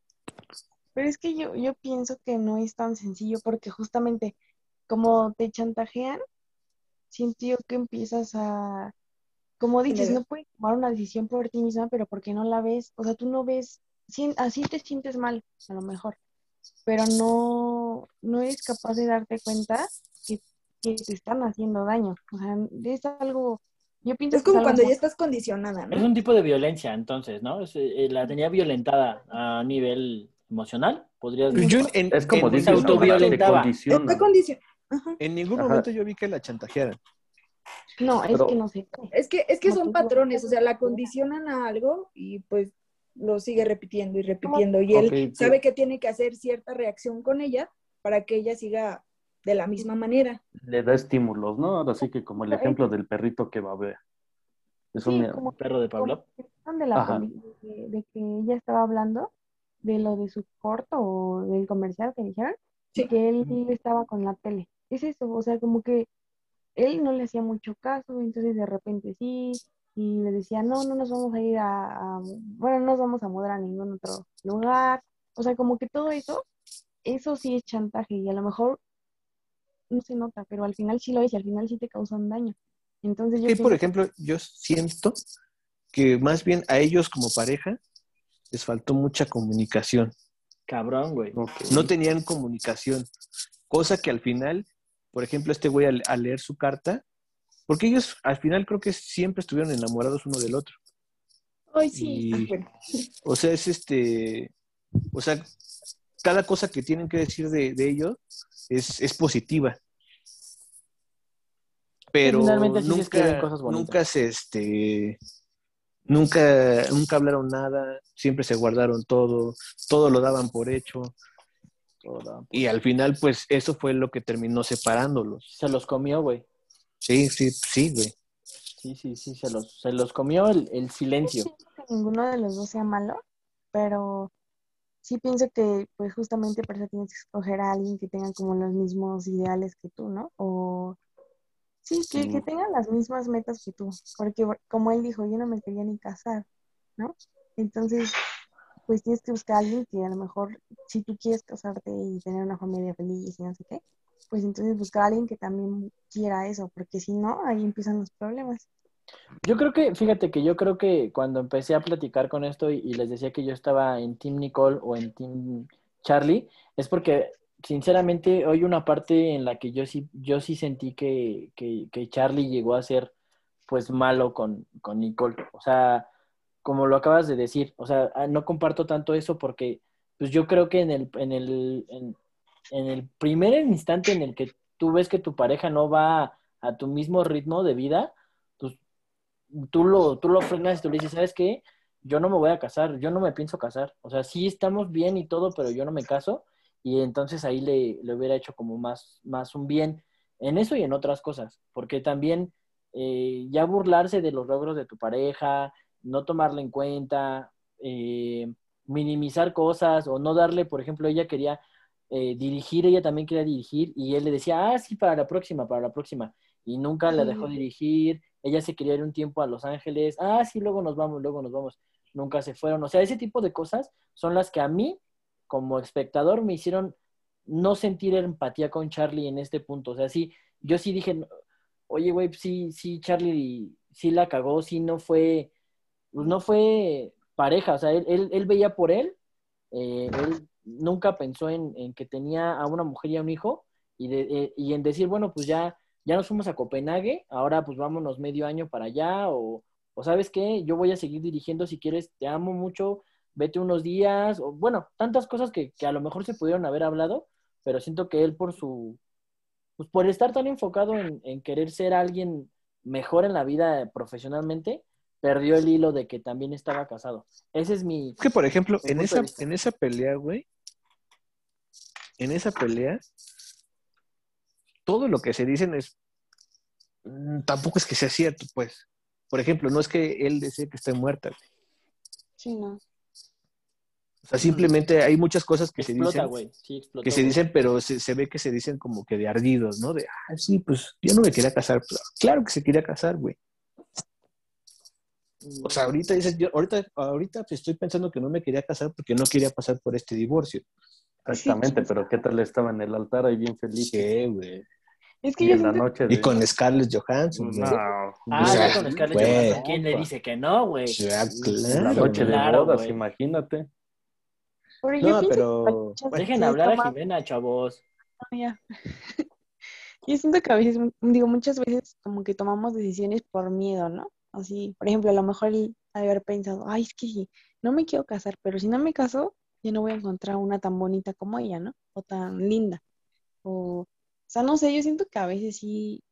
Pero es que yo, yo pienso que no es tan sencillo porque justamente como te chantajean, siento yo que empiezas a, como dices, no puedes tomar una decisión por ti misma, pero porque no la ves, o sea, tú no ves, así te sientes mal, a lo mejor, pero no, no eres capaz de darte cuenta que, que te están haciendo daño. O sea, es algo, yo pienso Es que como cuando muy- ya estás condicionada, Es ¿no? un tipo de violencia, entonces, ¿no? Es, eh, la tenía violentada a nivel emocional, podrías Yo decir. en, Es como en- autoviolentaba. ningún Ajá. momento yo vi que la chantajearan. No, es Pero- que no sé. Es que, es que son tú- patrones, o sea, la condicionan a algo y pues lo sigue repitiendo y repitiendo. Y él sí. sabe que tiene que hacer cierta reacción con ella para que ella siga de la misma manera. Le da estímulos, ¿no? Ahora sí que como el ejemplo del perrito que babea. Eso Sí, me... como Perro de Pablo. de, la de, de que ella estaba hablando de lo de su corto o del comercial que dijeron, Sí. que él estaba con la tele. Es eso, o sea, como que él no le hacía mucho caso, entonces de repente sí, y le decía, no, no nos vamos a ir a, a- bueno, no nos vamos a mudar a ningún otro lugar. O sea, como que todo eso, eso sí es chantaje y a lo mejor no se nota, pero al final sí lo es y al final sí te causan daño. Entonces yo Que, por ejemplo, yo siento que más bien a ellos como pareja les faltó mucha comunicación. Cabrón, güey. No tenían comunicación. Cosa que al final, por ejemplo, este güey al, al leer su carta, porque ellos al final creo que siempre estuvieron enamorados uno del otro. Ay, sí. Bueno. O sea, es este, o sea, cada cosa que tienen que decir de, de ellos es, es positiva. Pero sí nunca, nunca se, este, nunca, nunca hablaron nada, siempre se guardaron todo, todo lo daban por hecho. Toda- Y al final, pues, eso fue lo que terminó separándolos. Se los comió, güey. Sí, sí, sí, güey. Sí, sí, sí, se los, se los comió el, el silencio. siento que ninguno de los dos sea malo, pero sí pienso que pues justamente por eso tienes que escoger a alguien que tenga como los mismos ideales que tú, ¿no? O sí, que, Sí. que tengan las mismas metas que tú, porque como él dijo, yo no me quería ni casar, ¿no? Entonces, pues tienes que buscar a alguien que a lo mejor, si tú quieres casarte y tener una familia feliz y no sé qué, pues entonces buscar a alguien que también quiera eso, porque si no, ahí empiezan los problemas. Yo creo que, fíjate que yo creo que cuando empecé a platicar con esto y, les decía que yo estaba en Team Nicole o en Team Charlie, es porque sinceramente, hoy una parte en la que yo sí, yo sí sentí que, que, que Charlie llegó a ser pues malo con, con Nicole. O sea, como lo acabas de decir, o sea, ah, no comparto tanto eso porque pues yo creo que en el, en el, en, el primer instante en el que tú ves que tu pareja no va a tu mismo ritmo de vida, pues tú lo, tú lo frenas y tú le dices, ¿sabes qué? Yo no me voy a casar, yo no me pienso casar. O sea, sí estamos bien y todo, pero yo no me caso. Y entonces ahí le, le hubiera hecho como más, más un bien en eso y en otras cosas. Porque también eh, ya burlarse de los logros de tu pareja, no tomarla en cuenta, eh, minimizar cosas o no darle, por ejemplo, ella quería eh, dirigir, ella también quería dirigir y él le decía, ah, sí, para la próxima, para la próxima. Y nunca la dejó dirigir, ella se quería ir un tiempo a Los Ángeles, ah, sí, luego nos vamos, luego nos vamos. Nunca se fueron. O sea, ese tipo de cosas son las que a mí, como espectador, me hicieron no sentir empatía con Charlie en este punto. O sea, sí, yo sí dije, oye, güey, sí, sí, Charlie sí la cagó, sí no fue, pues no fue pareja, o sea, él, él, veía por él, eh, él nunca pensó en, en, que tenía a una mujer y a un hijo, y, de, eh, y en decir, bueno, pues ya, ya nos fuimos a Copenhague, ahora pues vámonos medio año para allá, o, o sabes qué, yo voy a seguir dirigiendo si quieres, te amo mucho, vete unos días, o bueno, tantas cosas que, que a lo mejor se pudieron haber hablado, pero siento que él por su, pues por estar tan enfocado en, en querer ser alguien mejor en la vida profesionalmente, perdió el hilo de que también estaba casado. Ese es mi... Es que, por ejemplo, en esa, en esa pelea, güey, en esa pelea, todo lo que se dicen es... mm, Tampoco es que sea cierto, pues. Por ejemplo, no es que él desee que esté muerta. güey. Sí, no. O sea, simplemente hay muchas cosas que se explota, dicen, güey. Sí, explotó. que se güey. dicen, pero se, se ve que se dicen como que de ardidos, ¿no? De, ah, sí, pues yo no me quería casar. Claro que se quería casar, güey. O sea, ahorita dices, yo, ahorita, ahorita estoy pensando que no me quería casar porque no quería pasar por este divorcio. Exactamente, pero ¿qué tal estaba en el altar ahí bien feliz? ¿Qué, güey? Es que Y yo en la siento noche de... Y con Scarlett Johansson. No, Ah, O sea, ya con Scarlett. Johansson. ¿Quién le dice que no, güey? Ya, en la claro, noche de. Claro, bodas, imagínate. pero yo No, pienso pero- que Dejen hablar a Jimena, chavos. No, ya. Yo siento que a veces, digo, muchas veces como que tomamos decisiones por miedo, ¿no? Así, por ejemplo, a lo mejor de haber pensado, ay, es que sí, no me quiero casar, pero si no me caso, ya no voy a encontrar una tan bonita como ella, ¿no? O tan linda. O, o sea, no sé, yo siento que a veces sí,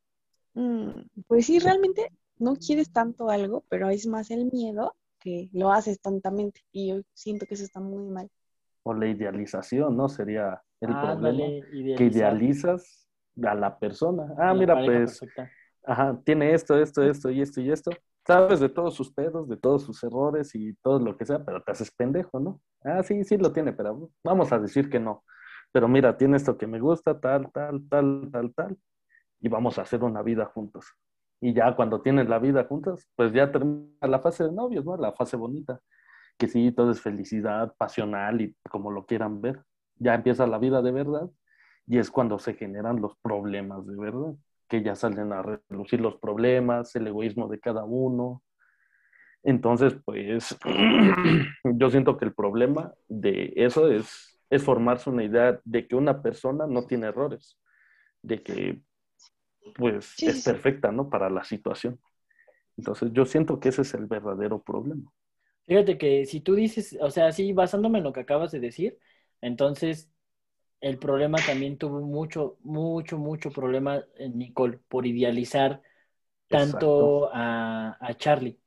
mm, pues sí, realmente no quieres tanto algo, pero es más el miedo que lo haces tontamente. Y yo siento que eso está muy mal. O la idealización, ¿no? Sería el problema. Que idealizas a la persona. Ah, la mira, pues, perfecta. Ajá, tiene esto, esto, esto y esto y esto. Sabes de todos sus pedos, de todos sus errores y todo lo que sea, pero te haces pendejo, ¿no? Ah, sí, sí lo tiene, pero vamos a decir que no. Pero mira, tiene esto que me gusta, tal, tal, tal, tal, tal, y vamos a hacer una vida juntos. Y ya cuando tienen la vida juntos, pues ya termina la fase de novios, ¿no? La fase bonita, que sí, todo es felicidad, pasional y como lo quieran ver. Ya empieza la vida de verdad y es cuando se generan los problemas de verdad, que ya salen a relucir los problemas, el egoísmo de cada uno. Entonces, pues yo siento que el problema de eso es, es formarse una idea de que una persona no tiene errores, de que pues Sí, es sí, perfecta, ¿no? Para la situación. Entonces, yo siento que ese es el verdadero problema. Fíjate que si tú dices, o sea, sí, basándome en lo que acabas de decir, entonces el problema también tuvo mucho, mucho, mucho problema en Nicole por idealizar tanto a, a Charlie.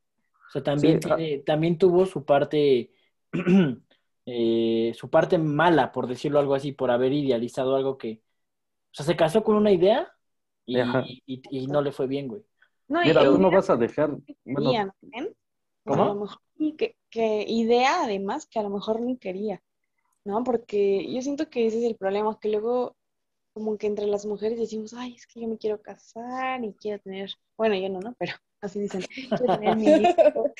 O sea, también, Sí, ah. tiene- también tuvo su parte, eh, su parte mala, por decirlo algo así, por haber idealizado algo que, o sea, se casó con una idea y, Ajá. y- y no le fue bien, güey. No, Mira, tú no vas a dejar, que idea además que a lo mejor ni quería, ¿no? Porque yo siento que ese es el problema, que luego como que entre las mujeres decimos, ay, es que yo me quiero casar y quiero tener, bueno, yo no, ¿no? Pero así dicen, quiero tener mi hijo,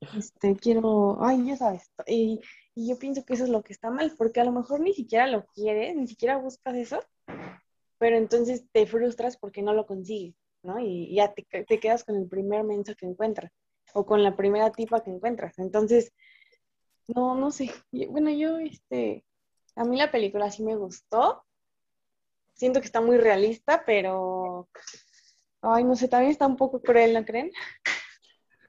este, quiero, ay, ya sabes, y, y yo pienso que eso es lo que está mal, porque a lo mejor ni siquiera lo quieres, ni siquiera buscas eso, pero entonces te frustras porque no lo consigues, ¿no? Y ya te, te quedas con el primer mensaje que encuentras o con la primera tipa que encuentras. Entonces, no, no sé. Bueno, yo, este, a mí la película sí me gustó, siento que está muy realista, pero, ay, no sé, también está un poco cruel, ¿no creen?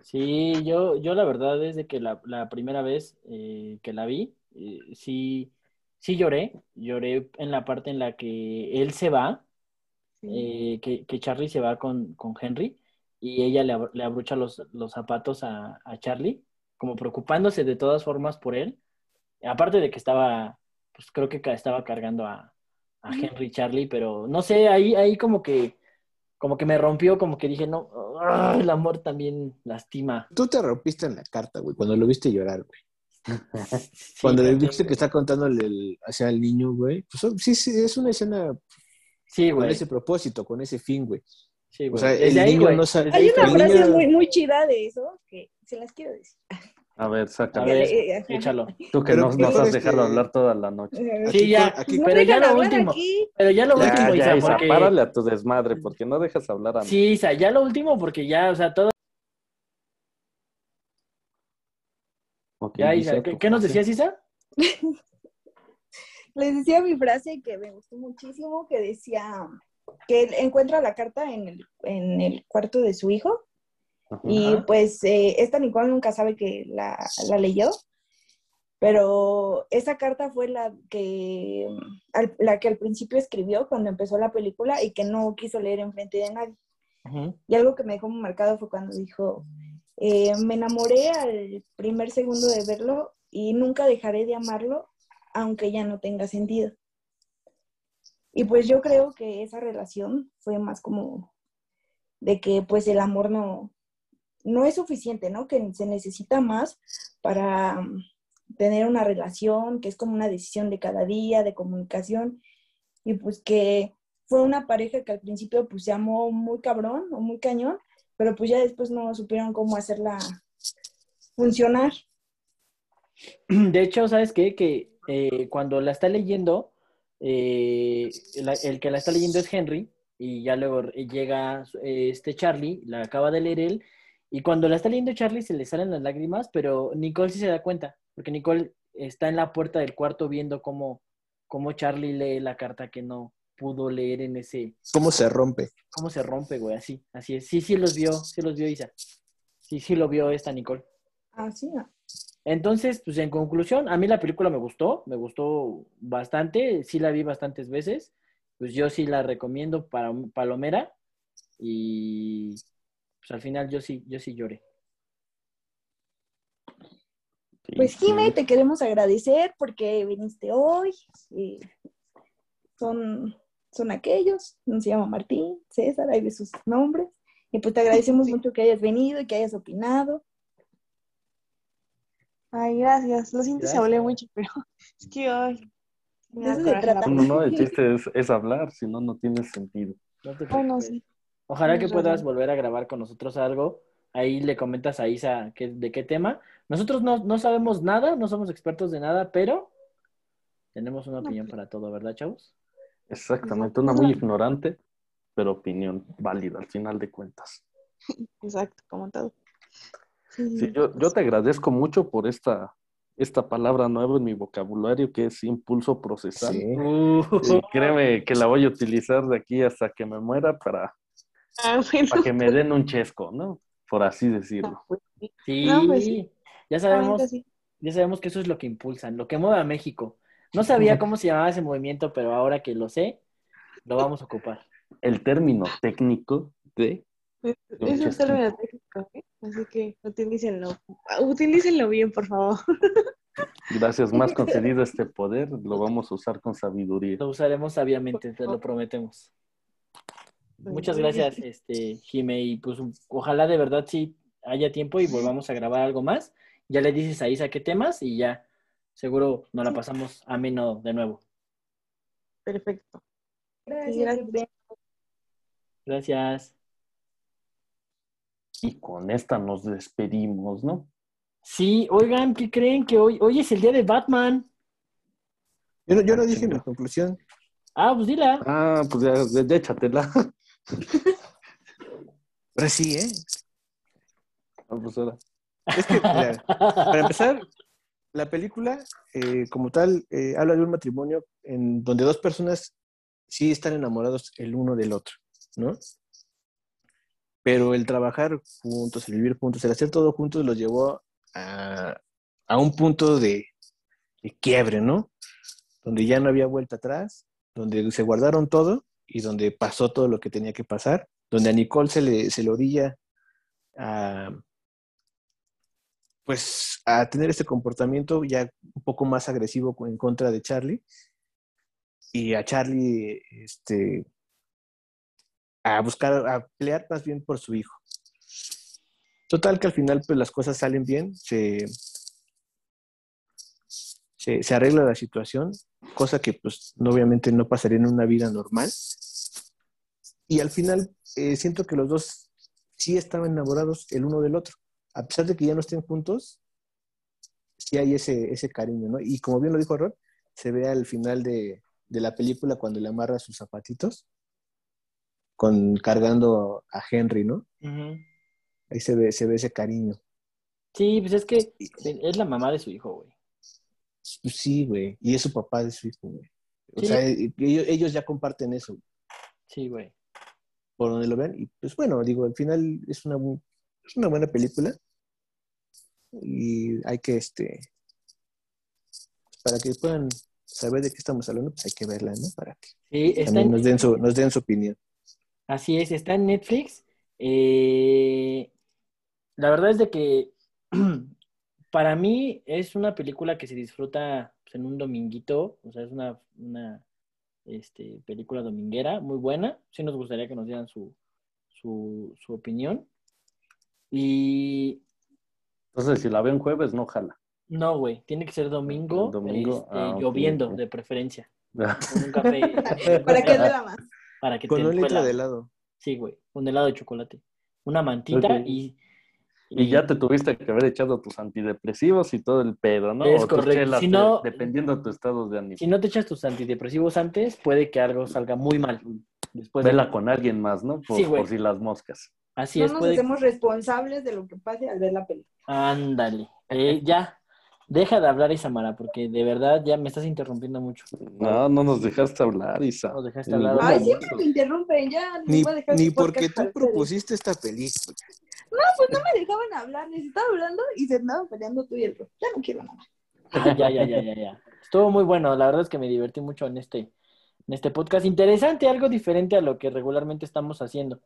Sí, yo, yo la verdad desde que la, la primera vez eh, que la vi, eh, sí, sí lloré, lloré en la parte en la que él se va, eh, que, que Charlie se va con, con Henry y ella le, le abrocha los, los zapatos a, a Charlie, como preocupándose de todas formas por él, aparte de que estaba, pues creo que estaba cargando a, a Henry Charlie, pero no sé, ahí, ahí como que, como que me rompió, como que dije, no, ah, el amor también lastima. Tú te rompiste en la carta, güey, cuando lo viste llorar, güey. Sí, Cuando le viste que está contándole el- hacia el niño, güey. Pues oh, sí, sí, es una escena Sí, con ese propósito, con ese fin, güey. Sí, O sea, el ahí, niño güey, no sabe- Hay una frase niño- muy, muy chida de eso que se las quiero decir. A ver, A sácalo. ver, Eh, échalo. Tú que Pero no nos mejor has dejado hablar toda la noche. Sí, Aquí ya, aquí No pero ya lo último. aquí. Pero ya lo Ya, último, Ya, Isa, Isa, porque... párale a tu desmadre, porque no dejas hablar a mí. Sí, Isa, ya lo último, porque ya, o sea, todo... Ok, Ya, Isa, Isa, ¿qué, nos decías, Isa? Les decía mi frase que me gustó muchísimo, que decía que él encuentra la carta en el, en el cuarto de su hijo Ajá. y pues eh, esta Nicole nunca sabe que la, la leyó, pero esa carta fue la que, al- la que al principio escribió cuando empezó la película y que no quiso leer enfrente de nadie. Y algo que me dejó muy marcado fue cuando dijo, eh, me enamoré al primer segundo de verlo y nunca dejaré de amarlo, aunque ya no tenga sentido. Y pues yo creo que esa relación fue más como de que pues el amor no, no es suficiente, ¿no? Que se necesita más para mm, tener una relación, que es como una decisión de cada día, de comunicación, y pues que fue una pareja que al principio pues se amó muy cabrón o muy cañón, pero pues ya después no supieron cómo hacerla funcionar. De hecho, ¿sabes qué? Que eh, cuando la está leyendo, eh, el que la está leyendo es Henry, y ya luego llega eh, este Charlie, la acaba de leer él, y cuando la está leyendo Charlie se le salen las lágrimas, pero Nicole sí se da cuenta, porque Nicole está en la puerta del cuarto viendo cómo, cómo Charlie lee la carta que no pudo leer en ese, ¿Cómo se rompe? cómo se rompe, güey, así, así es. Sí, sí los vio, sí los vio Isa. Sí, sí lo vio esta Nicole. Así, ¿no? Entonces, pues en conclusión, a mí la película me gustó, me gustó bastante, sí la vi bastantes veces, pues yo sí la recomiendo para Palomera y pues al final yo sí, yo sí lloré. Pues. Jime, te queremos agradecer porque viniste hoy. y son, son aquellos, uno se llama Martín, César, hay de sus nombres. Y pues te agradecemos mucho que hayas venido y que hayas opinado. Ay, gracias. Lo siento, se hablé mucho, pero es que me trata. No, no, el chiste es, es hablar, si no, no tiene sentido. No te Bueno, sí. Ojalá que puedas volver a grabar con nosotros algo. Ahí le comentas a Isa de qué tema. Nosotros no, no sabemos nada, no somos expertos de nada, pero tenemos una opinión pues. para todo, ¿verdad, chavos? Exactamente, una muy ignorante, pero opinión válida al final de cuentas. Exacto, como todo. Sí, yo, yo te agradezco mucho por esta, esta palabra nueva en mi vocabulario que es impulso procesal. Sí. Y créeme que la voy a utilizar de aquí hasta que me muera para, Ah, bueno. para que me den un chesco, ¿no? Por así decirlo. No, pues sí. Sí, No, pues sí. ya sabemos, sí. ya sabemos que eso es lo que impulsan, lo que mueve a México. No sabía cómo se llamaba ese movimiento, pero ahora que lo sé, lo vamos a ocupar. El término técnico de... Es Un término técnico, ¿eh? Así que utilícenlo. Utilícenlo bien, por favor. Gracias, más concedido este poder, lo vamos a usar con sabiduría. Lo usaremos sabiamente, te lo prometemos. Muchas gracias, este, Jime, y pues ojalá de verdad sí haya tiempo y volvamos a grabar algo más. Ya le dices a Isa qué temas y ya seguro nos la pasamos ameno de nuevo. Perfecto. Gracias. gracias. Y con esta nos despedimos, ¿no? Sí, oigan, ¿qué creen? Que hoy, hoy es el día de Batman. Yo no, yo no Ah, dije mi conclusión. Ah, pues dila. Ah, pues ya, ya, ya échatela. Ahora sí, ¿eh? Ah, pues ahora. Es que, mira, para empezar, la película, eh, como tal, eh, habla de un matrimonio en donde dos personas sí están enamorados el uno del otro, ¿no? Pero el trabajar juntos, el vivir juntos, el hacer todo juntos los llevó a, a un punto de, de quiebre, ¿no? Donde ya no había vuelta atrás, donde se guardaron todo y donde pasó todo lo que tenía que pasar, donde a Nicole se le, se le orilla a, pues, a tener este comportamiento ya un poco más agresivo en contra de Charlie y a Charlie este, a buscar, a pelear más bien por su hijo. Total que al final pues las cosas salen bien, se, se, se arregla la situación, cosa que pues obviamente no pasaría en una vida normal. Y al final eh, siento que los dos sí estaban enamorados el uno del otro. A pesar de que ya no estén juntos, sí hay ese, ese cariño, ¿no? Y como bien lo dijo Rod, se ve al final de, de la película cuando le amarra sus zapatitos, con, cargando a Henry, ¿no? Ahí se ve, se ve ese cariño. Sí, pues es que es la mamá de su hijo, güey. Pues sí, güey. Y es su papá de su hijo, güey. O Sí. sea, e- ellos, ellos ya comparten eso, Sí, güey. por donde lo vean. Y pues bueno, digo, al final es una, es una buena película. Y hay que, este, para que puedan saber de qué estamos hablando, pues hay que verla, ¿no? Para que Sí, está también en, nos den su, nos den su opinión. así es, está en Netflix. Eh, la verdad es de que para mí es una película que se disfruta pues, en un dominguito, o sea, es una, una este, película dominguera muy buena. Sí nos gustaría que nos dieran su, su, su opinión. Y Entonces, si la veo en jueves, no jala. no, güey, tiene que ser domingo, Domingo, este, ah, lloviendo de preferencia, con un café. Para que duela más. para que Con te un litro de helado. Sí, güey, un helado de chocolate. Una mantita y, Y ya te tuviste que haber echado tus antidepresivos y todo el pedo, ¿no? Es o correcto. chelas, Si no- de- dependiendo de tu estado de ánimo. Si no te echas tus antidepresivos antes, puede que algo salga muy mal. Después de- Vela con alguien más, ¿no? Por, Sí, güey. por si las moscas. Así No es, nos puede. hacemos responsables de lo que pase al ver la película. Ándale. Eh, ya. Deja de hablar, Isamara, porque de verdad ya me estás interrumpiendo mucho. No, no nos dejaste hablar, Isa. No nos dejaste hablar. Ay, siempre me interrumpen, ya. Ni, voy a dejar ni porque tú ustedes. propusiste esta película. Pues no me dejaban hablar, les estaba hablando y se andaban peleando tú y el Ro. Ya no quiero nada. Ah, ya, ya, ya, ya, ya. Estuvo muy bueno. La verdad es que me divertí mucho en este, en este podcast. Interesante, algo diferente a lo que regularmente estamos haciendo.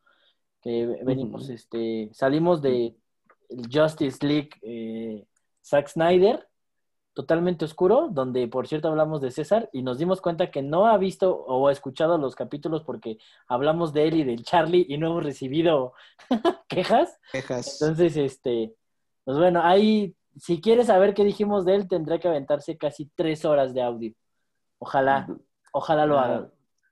Que venimos, este, salimos de el Justice League eh, Zack Snyder, totalmente oscuro, donde por cierto hablamos de César y nos dimos cuenta que no ha visto o ha escuchado los capítulos porque hablamos de él y del Charlie y no hemos recibido quejas. Quejas. Entonces, este, pues bueno, ahí, si quieres saber qué dijimos de él, tendrá que aventarse casi tres horas de audio. Ojalá, ojalá lo haga.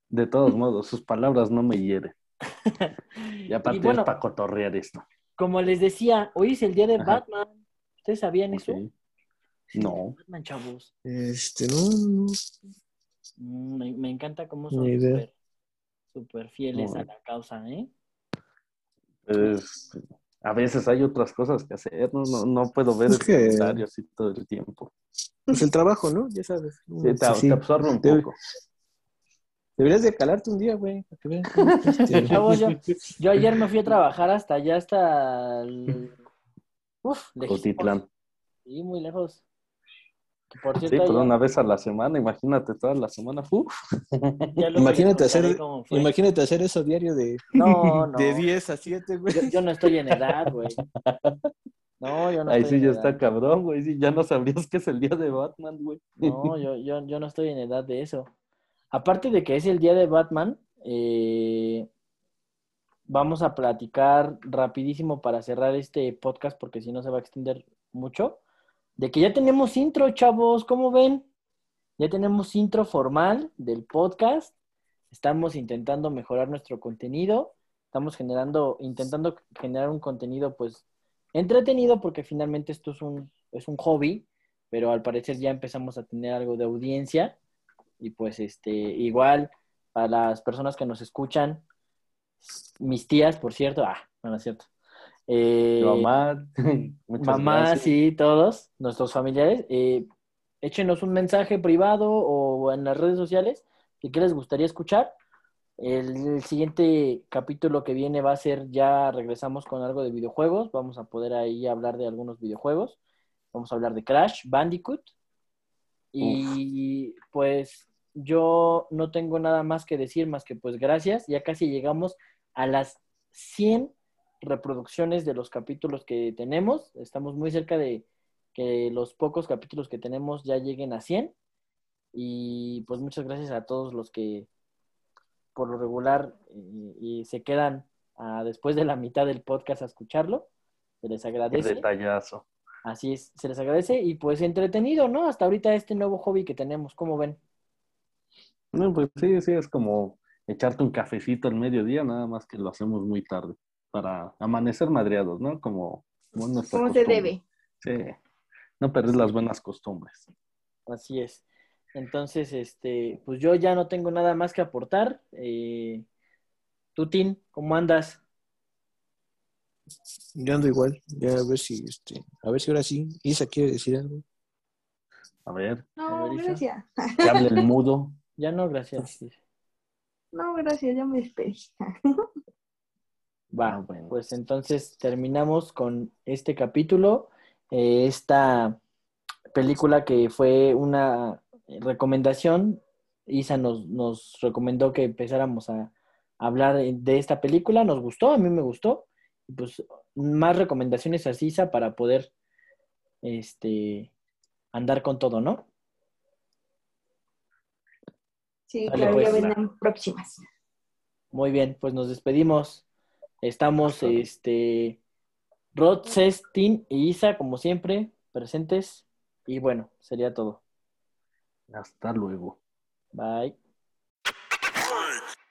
De todos modos, sus palabras no me hieren. Y aparte Y bueno, es para cotorrear esto. como les decía, hoy es el día de Ajá. Batman. ¿Ustedes sabían eso? No. Batman, chavos. Este, no, no. Mm, Me, me encanta cómo son súper súper fieles No. a la causa, ¿eh? Pues, a veces hay otras cosas que hacer, no, no, no puedo ver Es el que- comentario así todo el tiempo. Pues el trabajo, ¿no? Ya sabes. Sí, te, Sí, sí. te absorbe un poco. Deberías de calarte un día, güey, para que vean. cómo, este, yo, yo ayer me fui a trabajar hasta allá, hasta el... Uf. Cotitlán. Sí, muy lejos. Sí, pero ya- una vez a la semana, imagínate toda la semana. Imagínate hacer, imagínate hacer eso diario de, No, no. de 10 a 7, güey. Yo, yo no estoy en edad, güey. No, yo no Ahí estoy sí en ya edad. está cabrón, güey. Sí, ya no sabrías que es el día de Batman, güey. No, yo, yo, yo no estoy en edad de eso. Aparte de que es el día de Batman, eh, vamos a platicar rapidísimo para cerrar este podcast, porque si no se va a extender mucho, de que ya tenemos intro, chavos, ¿cómo ven? Ya tenemos intro formal del podcast. Estamos intentando mejorar nuestro contenido. Estamos generando, intentando generar un contenido, pues, entretenido, porque finalmente esto es un, es un hobby, pero al parecer ya empezamos a tener algo de audiencia. Y pues, este, igual, para las personas que nos escuchan, mis tías, por cierto, ah, no, no es cierto. Eh, mamá. mamá, gracias. sí, todos, nuestros familiares, eh, échenos un mensaje privado o en las redes sociales ¿Y qué les gustaría escuchar? El, el siguiente capítulo que viene va a ser ya regresamos con algo de videojuegos. Vamos a poder ahí hablar de algunos videojuegos. Vamos a hablar de Crash, Bandicoot. Y pues yo no tengo nada más que decir más que pues gracias. Ya casi llegamos a las 100 reproducciones de los capítulos que tenemos. Estamos muy cerca de que los pocos capítulos que tenemos ya lleguen a 100. Y pues muchas gracias a todos los que por lo regular y se quedan ah, después de la mitad del podcast a escucharlo. Se les Qué agradece. detallazo. Así es, se les agradece y pues entretenido, ¿no? Hasta ahorita este nuevo hobby que tenemos, ¿cómo ven? No, pues sí, sí, es como echarte un cafecito al mediodía, nada más que lo hacemos muy tarde, para amanecer madreados, ¿no? Como, como Como se debe. Sí, no perder las buenas costumbres. Así es. Entonces, este, pues yo ya no tengo nada más que aportar. Eh, Tutín, ¿cómo andas? Yo ando igual, ya a ver si, este, a ver si ahora sí, Isa quiere decir algo. A ver, No, A ver, Isa. gracias. que hable el mudo. Ya no, gracias. No, gracias, ya me despedí. Va, Ah, bueno. pues entonces terminamos con este capítulo, eh, esta película que fue una recomendación. Isa nos, nos recomendó que empezáramos a hablar de esta película, nos gustó, a mí me gustó. Y Pues más recomendaciones a Isa para poder este andar con todo, ¿no? Sí, Dale, claro, pues. ya vendrán próximas. Muy bien, pues nos despedimos. Estamos, este, Rod, Cestin y Isa, como siempre, presentes. Y bueno, sería todo. Hasta luego. Bye.